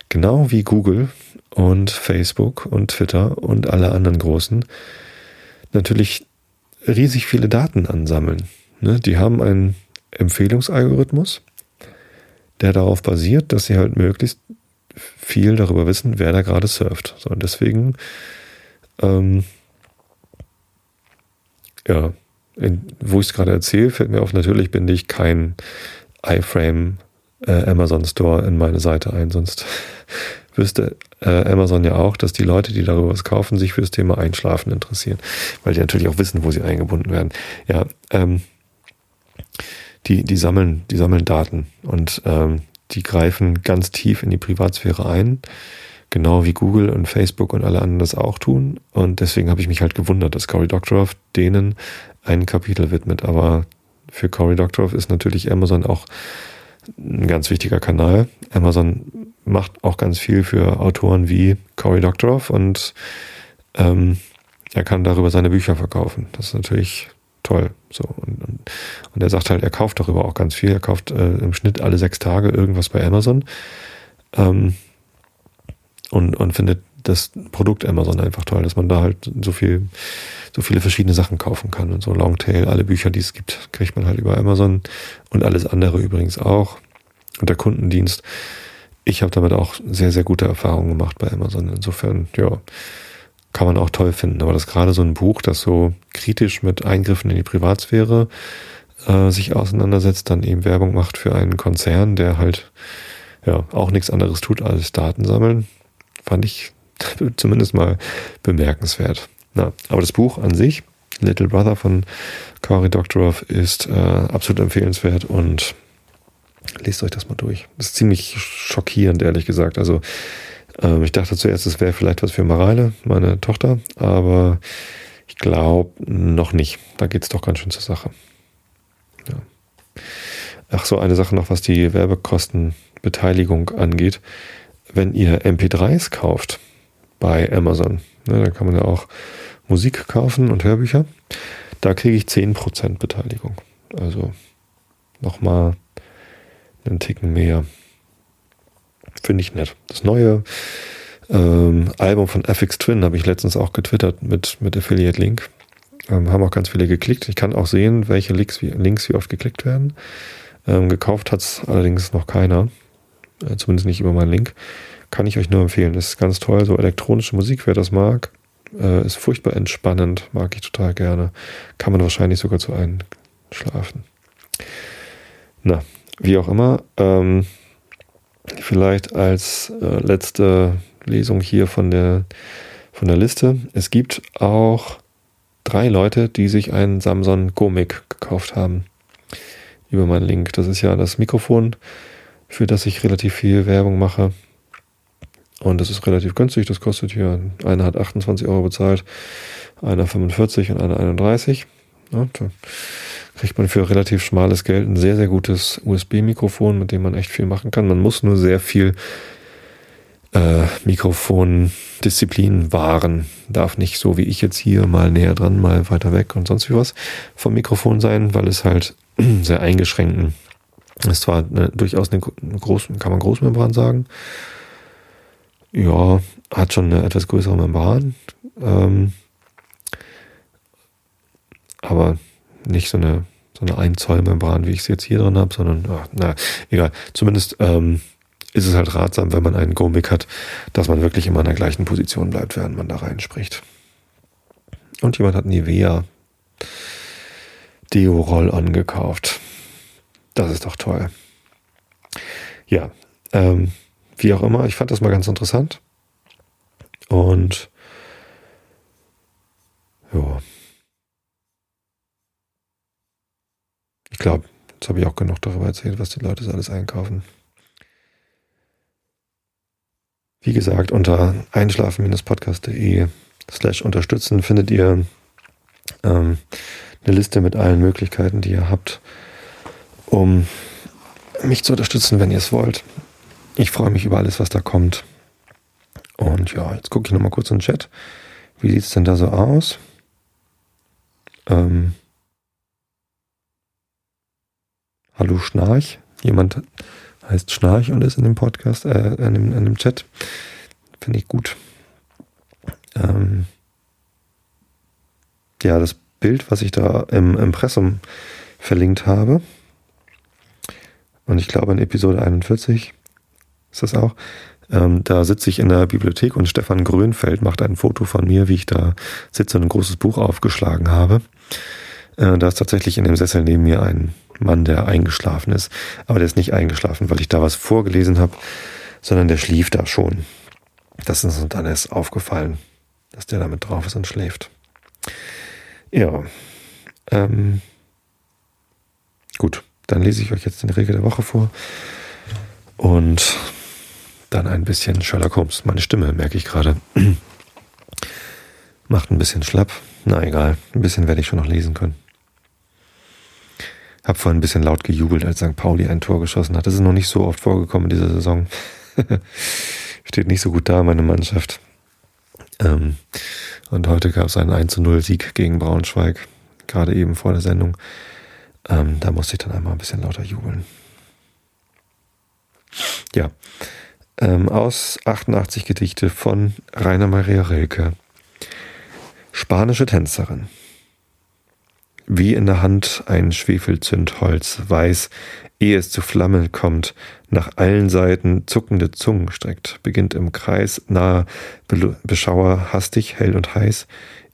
genau wie Google und Facebook und Twitter und alle anderen großen natürlich riesig viele Daten ansammeln. Ne? Die haben einen Empfehlungsalgorithmus, der darauf basiert, dass sie halt möglichst viel darüber wissen, wer da gerade surft. So, und deswegen, ähm, ja, in, wo ich es gerade erzähle, fällt mir auf, natürlich binde ich kein iFrame äh, Amazon Store in meine Seite ein, sonst wüsste äh, Amazon ja auch, dass die Leute, die darüber was kaufen, sich für das Thema Einschlafen interessieren, weil die natürlich auch wissen, wo sie eingebunden werden. Ja, ähm, die, die sammeln, die sammeln Daten und ähm, die greifen ganz tief in die Privatsphäre ein, genau wie Google und Facebook und alle anderen das auch tun. Und deswegen habe ich mich halt gewundert, dass Cory Doctorow denen ein Kapitel widmet. Aber für Cory Doctorow ist natürlich Amazon auch ein ganz wichtiger Kanal. Amazon macht auch ganz viel für Autoren wie Cory Doctorow und ähm, er kann darüber seine Bücher verkaufen. Das ist natürlich toll. So und, und, und er sagt halt, er kauft darüber auch ganz viel. Er kauft äh, im Schnitt alle sechs Tage irgendwas bei Amazon ähm, und und findet das Produkt Amazon einfach toll, dass man da halt so viel so viele verschiedene Sachen kaufen kann und so Longtail, alle Bücher, die es gibt, kriegt man halt über Amazon und alles andere übrigens auch und der Kundendienst. Ich habe damit auch sehr sehr gute Erfahrungen gemacht bei Amazon. Insofern ja kann man auch toll finden. Aber das gerade so ein Buch, das so kritisch mit Eingriffen in die Privatsphäre äh, sich auseinandersetzt, dann eben Werbung macht für einen Konzern, der halt ja auch nichts anderes tut als Daten sammeln, fand ich zumindest mal bemerkenswert. Na, aber das Buch an sich, Little Brother von Cory Doctorow, ist äh, absolut empfehlenswert und lest euch das mal durch. Das ist ziemlich schockierend, ehrlich gesagt. Also ähm, ich dachte zuerst, es wäre vielleicht was für Mareile, meine Tochter, aber ich glaube noch nicht. Da geht es doch ganz schön zur Sache. Ja. Ach so, eine Sache noch, was die Werbekostenbeteiligung angeht. Wenn ihr MP3s kauft bei Amazon, ne, da kann man ja auch Musik kaufen und Hörbücher, da kriege ich 10% Beteiligung. Also nochmal einen Ticken mehr. Finde ich nett. Das neue ähm, Album von FX Twin habe ich letztens auch getwittert mit, mit Affiliate Link. Ähm, haben auch ganz viele geklickt. Ich kann auch sehen, welche Links wie, Links wie oft geklickt werden. Ähm, gekauft hat es allerdings noch keiner. Äh, zumindest nicht über meinen Link. Kann ich euch nur empfehlen. Das ist ganz toll. So elektronische Musik, wer das mag. Äh, ist furchtbar entspannend. Mag ich total gerne. Kann man wahrscheinlich sogar zu einschlafen. Na, wie auch immer. Ähm, Vielleicht als äh, letzte Lesung hier von der, von der Liste. Es gibt auch drei Leute, die sich einen Samsung Gomic gekauft haben. Über meinen Link. Das ist ja das Mikrofon, für das ich relativ viel Werbung mache. Und das ist relativ günstig. Das kostet hier, einer hat 28 Euro bezahlt, einer 45 und einer 31. Ja, kriegt man für relativ schmales Geld ein sehr, sehr gutes USB-Mikrofon, mit dem man echt viel machen kann. Man muss nur sehr viel äh, Mikrofondisziplin wahren. Darf nicht so wie ich jetzt hier mal näher dran, mal weiter weg und sonst wie was vom Mikrofon sein, weil es halt sehr eingeschränkten ist zwar eine, durchaus eine, eine große, kann man Großmembran sagen. Ja, hat schon eine etwas größere Membran. Ähm, aber nicht so eine, so eine 1 Zoll Membran, wie ich es jetzt hier drin habe, sondern, ach, na, egal. Zumindest ähm, ist es halt ratsam, wenn man einen Go-Mic hat, dass man wirklich immer in der gleichen Position bleibt, während man da reinspricht. Und jemand hat Nivea Deo-Roll angekauft. Das ist doch toll. Ja, ähm, wie auch immer, ich fand das mal ganz interessant. Und ja, Ich glaube, jetzt habe ich auch genug darüber erzählt, was die Leute so alles einkaufen. Wie gesagt, unter einschlafen-podcast.de slash unterstützen findet ihr ähm, eine Liste mit allen Möglichkeiten, die ihr habt, um mich zu unterstützen, wenn ihr es wollt. Ich freue mich über alles, was da kommt. Und ja, jetzt gucke ich nochmal kurz in den Chat. Wie sieht es denn da so aus? Ähm, Hallo Schnarch. Jemand heißt Schnarch und ist in dem Podcast, äh, in dem, in dem Chat. Finde ich gut. Ähm ja, das Bild, was ich da im Impressum verlinkt habe, und ich glaube in Episode 41 ist das auch, ähm, da sitze ich in der Bibliothek und Stefan Grönfeld macht ein Foto von mir, wie ich da sitze und ein großes Buch aufgeschlagen habe. Äh, da ist tatsächlich in dem Sessel neben mir ein Mann, der eingeschlafen ist. Aber der ist nicht eingeschlafen, weil ich da was vorgelesen habe, sondern der schlief da schon. Das ist uns dann erst aufgefallen, dass der damit drauf ist und schläft. Ja. Ähm, gut, dann lese ich euch jetzt den Regel der Woche vor. Und dann ein bisschen Sherlock Holmes. Meine Stimme, merke ich gerade. Macht ein bisschen schlapp. Na egal, ein bisschen werde ich schon noch lesen können. Hab vorhin ein bisschen laut gejubelt, als St. Pauli ein Tor geschossen hat. Das ist noch nicht so oft vorgekommen in dieser Saison. Steht nicht so gut da, meine Mannschaft. Ähm, und heute gab es einen 1 zu 0 Sieg gegen Braunschweig, gerade eben vor der Sendung. Ähm, da musste ich dann einmal ein bisschen lauter jubeln. Ja, ähm, aus 88 Gedichte von Rainer Maria Rilke. Spanische Tänzerin. Wie in der Hand ein Schwefelzündholz, weiß, ehe es zu Flammen kommt, nach allen Seiten zuckende Zungen streckt, beginnt im Kreis nahe Beschauer hastig, hell und heiß,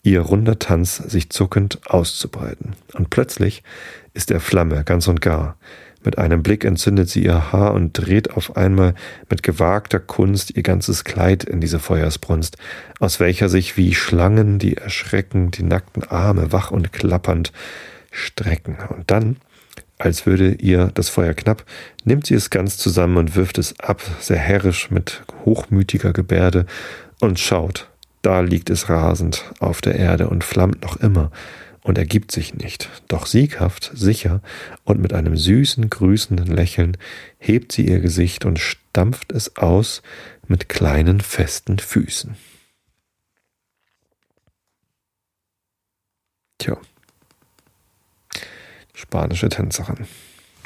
ihr runder Tanz sich zuckend auszubreiten. Und plötzlich ist er Flamme, ganz und gar. Mit einem Blick entzündet sie ihr Haar und dreht auf einmal mit gewagter Kunst ihr ganzes Kleid in diese Feuersbrunst, aus welcher sich wie Schlangen, die erschrecken, die nackten Arme wach und klappernd strecken. Und dann, als würde ihr das Feuer knapp, nimmt sie es ganz zusammen und wirft es ab, sehr herrisch mit hochmütiger Gebärde, und schaut, da liegt es rasend auf der Erde und flammt noch immer, und ergibt sich nicht. Doch sieghaft, sicher und mit einem süßen, grüßenden Lächeln hebt sie ihr Gesicht und stampft es aus mit kleinen, festen Füßen. Tja. Spanische Tänzerin.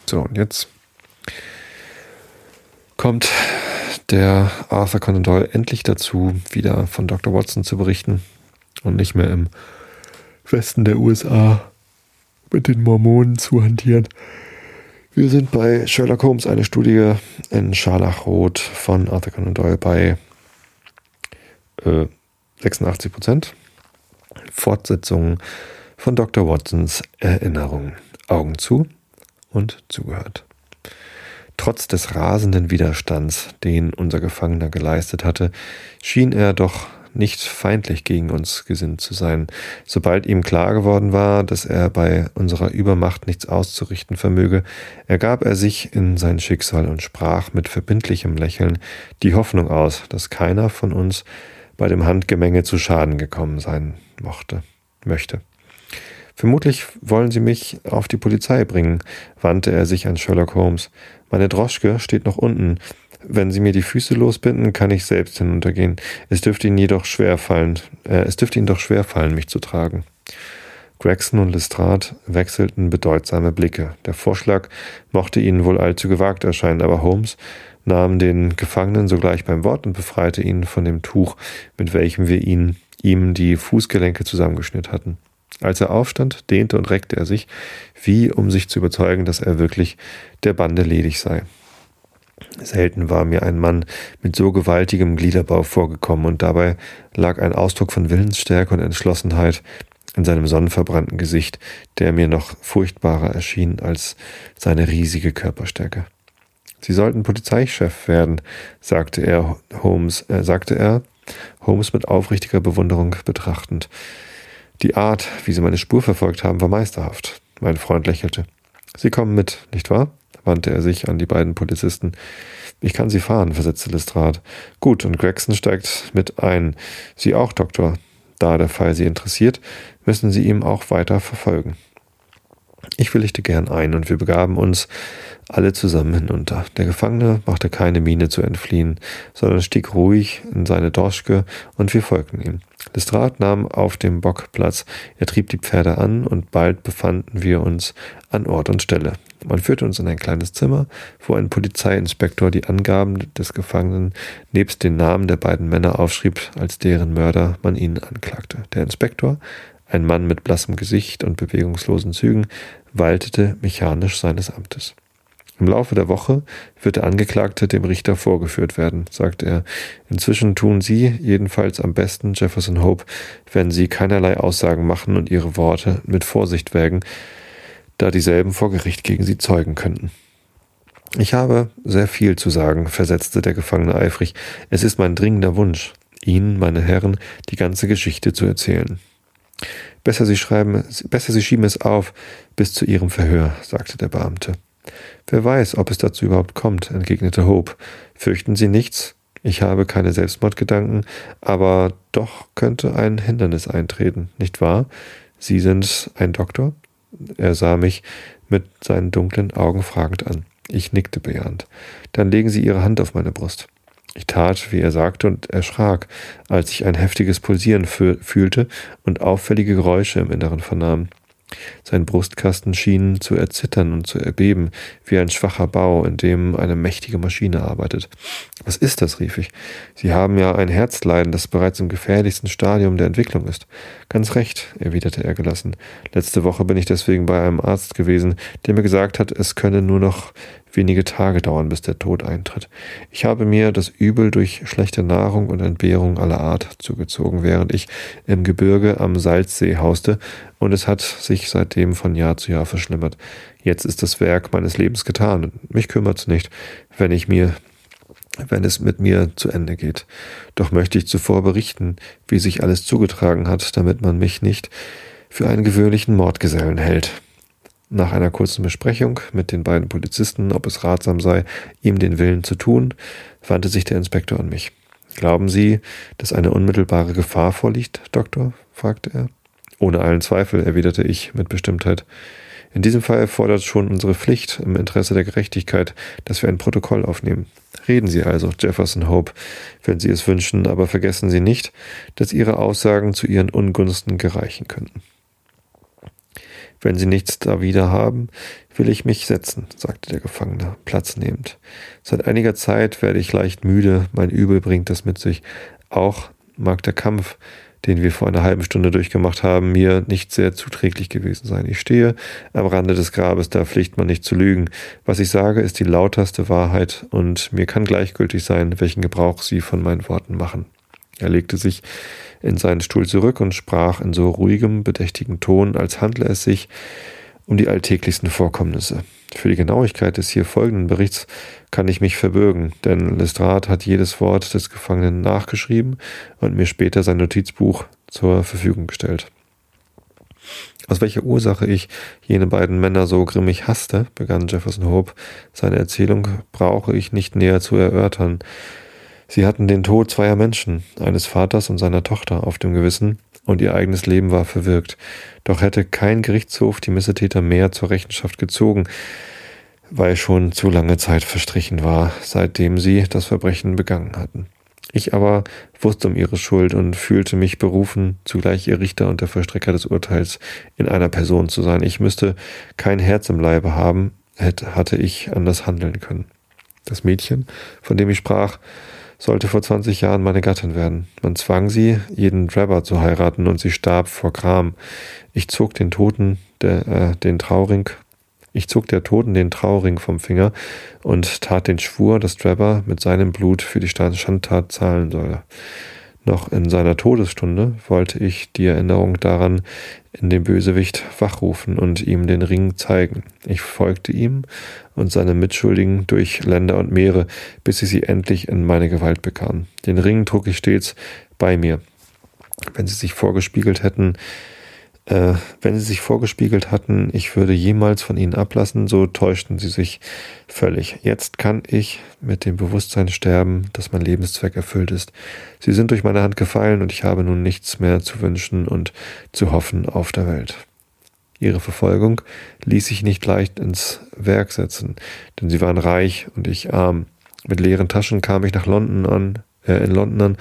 So, und jetzt kommt der Arthur Conan Doyle endlich dazu, wieder von Dr. Watson zu berichten und nicht mehr im Westen der USA mit den Mormonen zu hantieren. Wir sind bei Sherlock Holmes, eine Studie in Scharlachrot von Arthur Conan Doyle bei äh, 86 Prozent. Fortsetzung von Dr. Watsons Erinnerung. Augen zu und zugehört. Trotz des rasenden Widerstands, den unser Gefangener geleistet hatte, schien er doch nicht feindlich gegen uns gesinnt zu sein. Sobald ihm klar geworden war, dass er bei unserer Übermacht nichts auszurichten vermöge, ergab er sich in sein Schicksal und sprach mit verbindlichem Lächeln die Hoffnung aus, dass keiner von uns bei dem Handgemenge zu Schaden gekommen sein mochte, möchte. Vermutlich wollen Sie mich auf die Polizei bringen, wandte er sich an Sherlock Holmes. Meine Droschke steht noch unten. Wenn Sie mir die Füße losbinden, kann ich selbst hinuntergehen. Es dürfte Ihnen jedoch schwer fallen, äh, es dürfte Ihnen doch schwer fallen, mich zu tragen. Gregson und Lestrade wechselten bedeutsame Blicke. Der Vorschlag mochte ihnen wohl allzu gewagt erscheinen, aber Holmes nahm den Gefangenen sogleich beim Wort und befreite ihn von dem Tuch, mit welchem wir ihn, ihm die Fußgelenke zusammengeschnitten hatten. Als er aufstand, dehnte und reckte er sich, wie um sich zu überzeugen, dass er wirklich der Bande ledig sei. Selten war mir ein Mann mit so gewaltigem Gliederbau vorgekommen, und dabei lag ein Ausdruck von Willensstärke und Entschlossenheit in seinem sonnenverbrannten Gesicht, der mir noch furchtbarer erschien als seine riesige Körperstärke. Sie sollten Polizeichef werden, sagte er Holmes, äh, sagte er, Holmes mit aufrichtiger Bewunderung betrachtend. Die Art, wie sie meine Spur verfolgt haben, war meisterhaft. Mein Freund lächelte. Sie kommen mit, nicht wahr? wandte er sich an die beiden Polizisten. Ich kann Sie fahren, versetzte Lestrade. Gut, und Gregson steigt mit ein. Sie auch, Doktor. Da der Fall Sie interessiert, müssen Sie ihm auch weiter verfolgen. Ich willigte gern ein, und wir begaben uns alle zusammen hinunter. Der Gefangene machte keine Miene zu entfliehen, sondern stieg ruhig in seine Dorschke, und wir folgten ihm. Lestrade nahm auf dem Bock Platz, er trieb die Pferde an, und bald befanden wir uns an Ort und Stelle. Man führte uns in ein kleines Zimmer, wo ein Polizeiinspektor die Angaben des Gefangenen nebst den Namen der beiden Männer aufschrieb, als deren Mörder man ihn anklagte. Der Inspektor, ein Mann mit blassem Gesicht und bewegungslosen Zügen, waltete mechanisch seines Amtes. Im Laufe der Woche wird der Angeklagte dem Richter vorgeführt werden, sagt er. Inzwischen tun Sie jedenfalls am besten, Jefferson Hope, wenn Sie keinerlei Aussagen machen und Ihre Worte mit Vorsicht wägen, da dieselben vor Gericht gegen Sie zeugen könnten. Ich habe sehr viel zu sagen, versetzte der Gefangene eifrig. Es ist mein dringender Wunsch, Ihnen, meine Herren, die ganze Geschichte zu erzählen. Besser Sie schreiben, besser Sie schieben es auf bis zu Ihrem Verhör, sagte der Beamte. Wer weiß, ob es dazu überhaupt kommt, entgegnete Hope. Fürchten Sie nichts? Ich habe keine Selbstmordgedanken, aber doch könnte ein Hindernis eintreten, nicht wahr? Sie sind ein Doktor? Er sah mich mit seinen dunklen Augen fragend an. Ich nickte bejahend. Dann legen Sie Ihre Hand auf meine Brust. Ich tat, wie er sagte, und erschrak, als ich ein heftiges Pulsieren fühlte und auffällige Geräusche im Inneren vernahm. Sein Brustkasten schien zu erzittern und zu erbeben, wie ein schwacher Bau, in dem eine mächtige Maschine arbeitet. Was ist das? rief ich. Sie haben ja ein Herzleiden, das bereits im gefährlichsten Stadium der Entwicklung ist. Ganz recht, erwiderte er gelassen. Letzte Woche bin ich deswegen bei einem Arzt gewesen, der mir gesagt hat, es könne nur noch wenige Tage dauern, bis der Tod eintritt. Ich habe mir das Übel durch schlechte Nahrung und Entbehrung aller Art zugezogen, während ich im Gebirge am Salzsee hauste, und es hat sich seitdem von Jahr zu Jahr verschlimmert. Jetzt ist das Werk meines Lebens getan. Mich kümmert's nicht, wenn ich mir wenn es mit mir zu Ende geht. Doch möchte ich zuvor berichten, wie sich alles zugetragen hat, damit man mich nicht für einen gewöhnlichen Mordgesellen hält. Nach einer kurzen Besprechung mit den beiden Polizisten, ob es ratsam sei, ihm den Willen zu tun, wandte sich der Inspektor an mich. Glauben Sie, dass eine unmittelbare Gefahr vorliegt, Doktor? fragte er. Ohne allen Zweifel, erwiderte ich mit Bestimmtheit. In diesem Fall erfordert schon unsere Pflicht im Interesse der Gerechtigkeit, dass wir ein Protokoll aufnehmen. Reden Sie also, Jefferson Hope, wenn Sie es wünschen, aber vergessen Sie nicht, dass Ihre Aussagen zu Ihren Ungunsten gereichen könnten. Wenn Sie nichts da wieder haben, will ich mich setzen, sagte der Gefangene, Platz nehmend. Seit einiger Zeit werde ich leicht müde, mein Übel bringt das mit sich. Auch mag der Kampf, den wir vor einer halben Stunde durchgemacht haben, mir nicht sehr zuträglich gewesen sein. Ich stehe am Rande des Grabes, da pflicht man nicht zu lügen. Was ich sage, ist die lauterste Wahrheit, und mir kann gleichgültig sein, welchen Gebrauch Sie von meinen Worten machen. Er legte sich in seinen Stuhl zurück und sprach in so ruhigem, bedächtigen Ton, als handle es sich um die alltäglichsten Vorkommnisse. Für die Genauigkeit des hier folgenden Berichts kann ich mich verbürgen, denn Lestrade hat jedes Wort des Gefangenen nachgeschrieben und mir später sein Notizbuch zur Verfügung gestellt. Aus welcher Ursache ich jene beiden Männer so grimmig hasste, begann Jefferson Hope, seine Erzählung brauche ich nicht näher zu erörtern. Sie hatten den Tod zweier Menschen, eines Vaters und seiner Tochter, auf dem Gewissen, und ihr eigenes Leben war verwirkt. Doch hätte kein Gerichtshof die Missetäter mehr zur Rechenschaft gezogen, weil schon zu lange Zeit verstrichen war, seitdem sie das Verbrechen begangen hatten. Ich aber wusste um ihre Schuld und fühlte mich berufen, zugleich ihr Richter und der Vollstrecker des Urteils in einer Person zu sein. Ich müsste kein Herz im Leibe haben, hätte, ich anders handeln können. Das Mädchen, von dem ich sprach, sollte vor 20 Jahren meine Gattin werden. Man zwang sie, jeden Drabber zu heiraten und sie starb vor Gram. Ich zog den Toten, der, äh, den Trauring, ich zog der Toten den Trauring vom Finger und tat den Schwur, dass Drabber mit seinem Blut für die Schandtat zahlen solle. Noch in seiner Todesstunde wollte ich die Erinnerung daran in dem Bösewicht wachrufen und ihm den Ring zeigen. Ich folgte ihm und seine Mitschuldigen durch Länder und Meere, bis ich sie endlich in meine Gewalt bekam. Den Ring trug ich stets bei mir. Wenn sie sich vorgespiegelt hätten, äh, wenn sie sich vorgespiegelt hatten, ich würde jemals von ihnen ablassen, so täuschten sie sich völlig. Jetzt kann ich mit dem Bewusstsein sterben, dass mein Lebenszweck erfüllt ist. Sie sind durch meine Hand gefallen und ich habe nun nichts mehr zu wünschen und zu hoffen auf der Welt. Ihre Verfolgung ließ sich nicht leicht ins Werk setzen, denn sie waren reich und ich arm. Mit leeren Taschen kam ich nach London an, äh, in London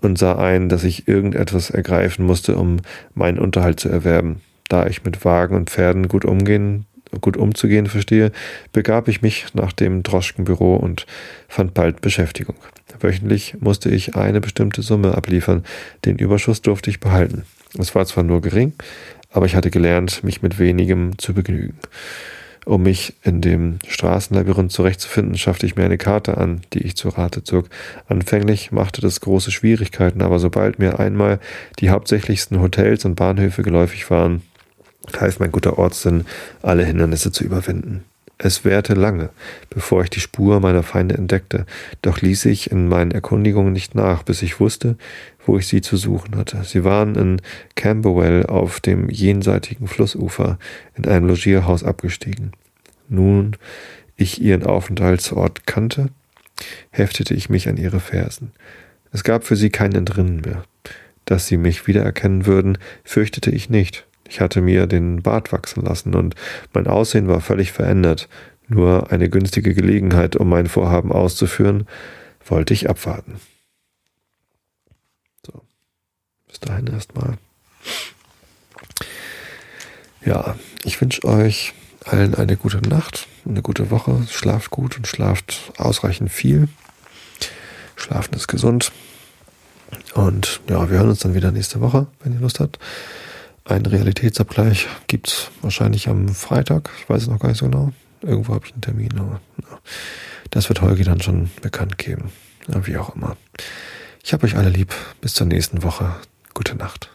und sah ein, dass ich irgendetwas ergreifen musste, um meinen Unterhalt zu erwerben. Da ich mit Wagen und Pferden gut umgehen, gut umzugehen verstehe, begab ich mich nach dem Droschkenbüro und fand bald Beschäftigung. Wöchentlich musste ich eine bestimmte Summe abliefern, den Überschuss durfte ich behalten. Es war zwar nur gering, aber ich hatte gelernt, mich mit wenigem zu begnügen. Um mich in dem Straßenlabyrinth zurechtzufinden, schaffte ich mir eine Karte an, die ich zu Rate zog. Anfänglich machte das große Schwierigkeiten, aber sobald mir einmal die hauptsächlichsten Hotels und Bahnhöfe geläufig waren, half mein guter Ortssinn, alle Hindernisse zu überwinden. Es währte lange, bevor ich die Spur meiner Feinde entdeckte, doch ließ ich in meinen Erkundigungen nicht nach, bis ich wusste, wo ich sie zu suchen hatte. Sie waren in Camberwell auf dem jenseitigen Flussufer in einem Logierhaus abgestiegen. Nun ich ihren Aufenthaltsort kannte, heftete ich mich an ihre Fersen. Es gab für sie kein Entrinnen mehr. Dass sie mich wiedererkennen würden, fürchtete ich nicht. Ich hatte mir den Bart wachsen lassen und mein Aussehen war völlig verändert. Nur eine günstige Gelegenheit, um mein Vorhaben auszuführen, wollte ich abwarten. So, bis dahin erstmal. Ja, ich wünsche euch allen eine gute Nacht, eine gute Woche. Schlaft gut und schlaft ausreichend viel. Schlafen ist gesund. Und ja, wir hören uns dann wieder nächste Woche, wenn ihr Lust habt. Ein Realitätsabgleich gibt es wahrscheinlich am Freitag. Ich weiß es noch gar nicht so genau. Irgendwo habe ich einen Termin, aber ja. das wird Holgi dann schon bekannt geben. Ja, wie auch immer. Ich habe euch alle lieb. Bis zur nächsten Woche. Gute Nacht.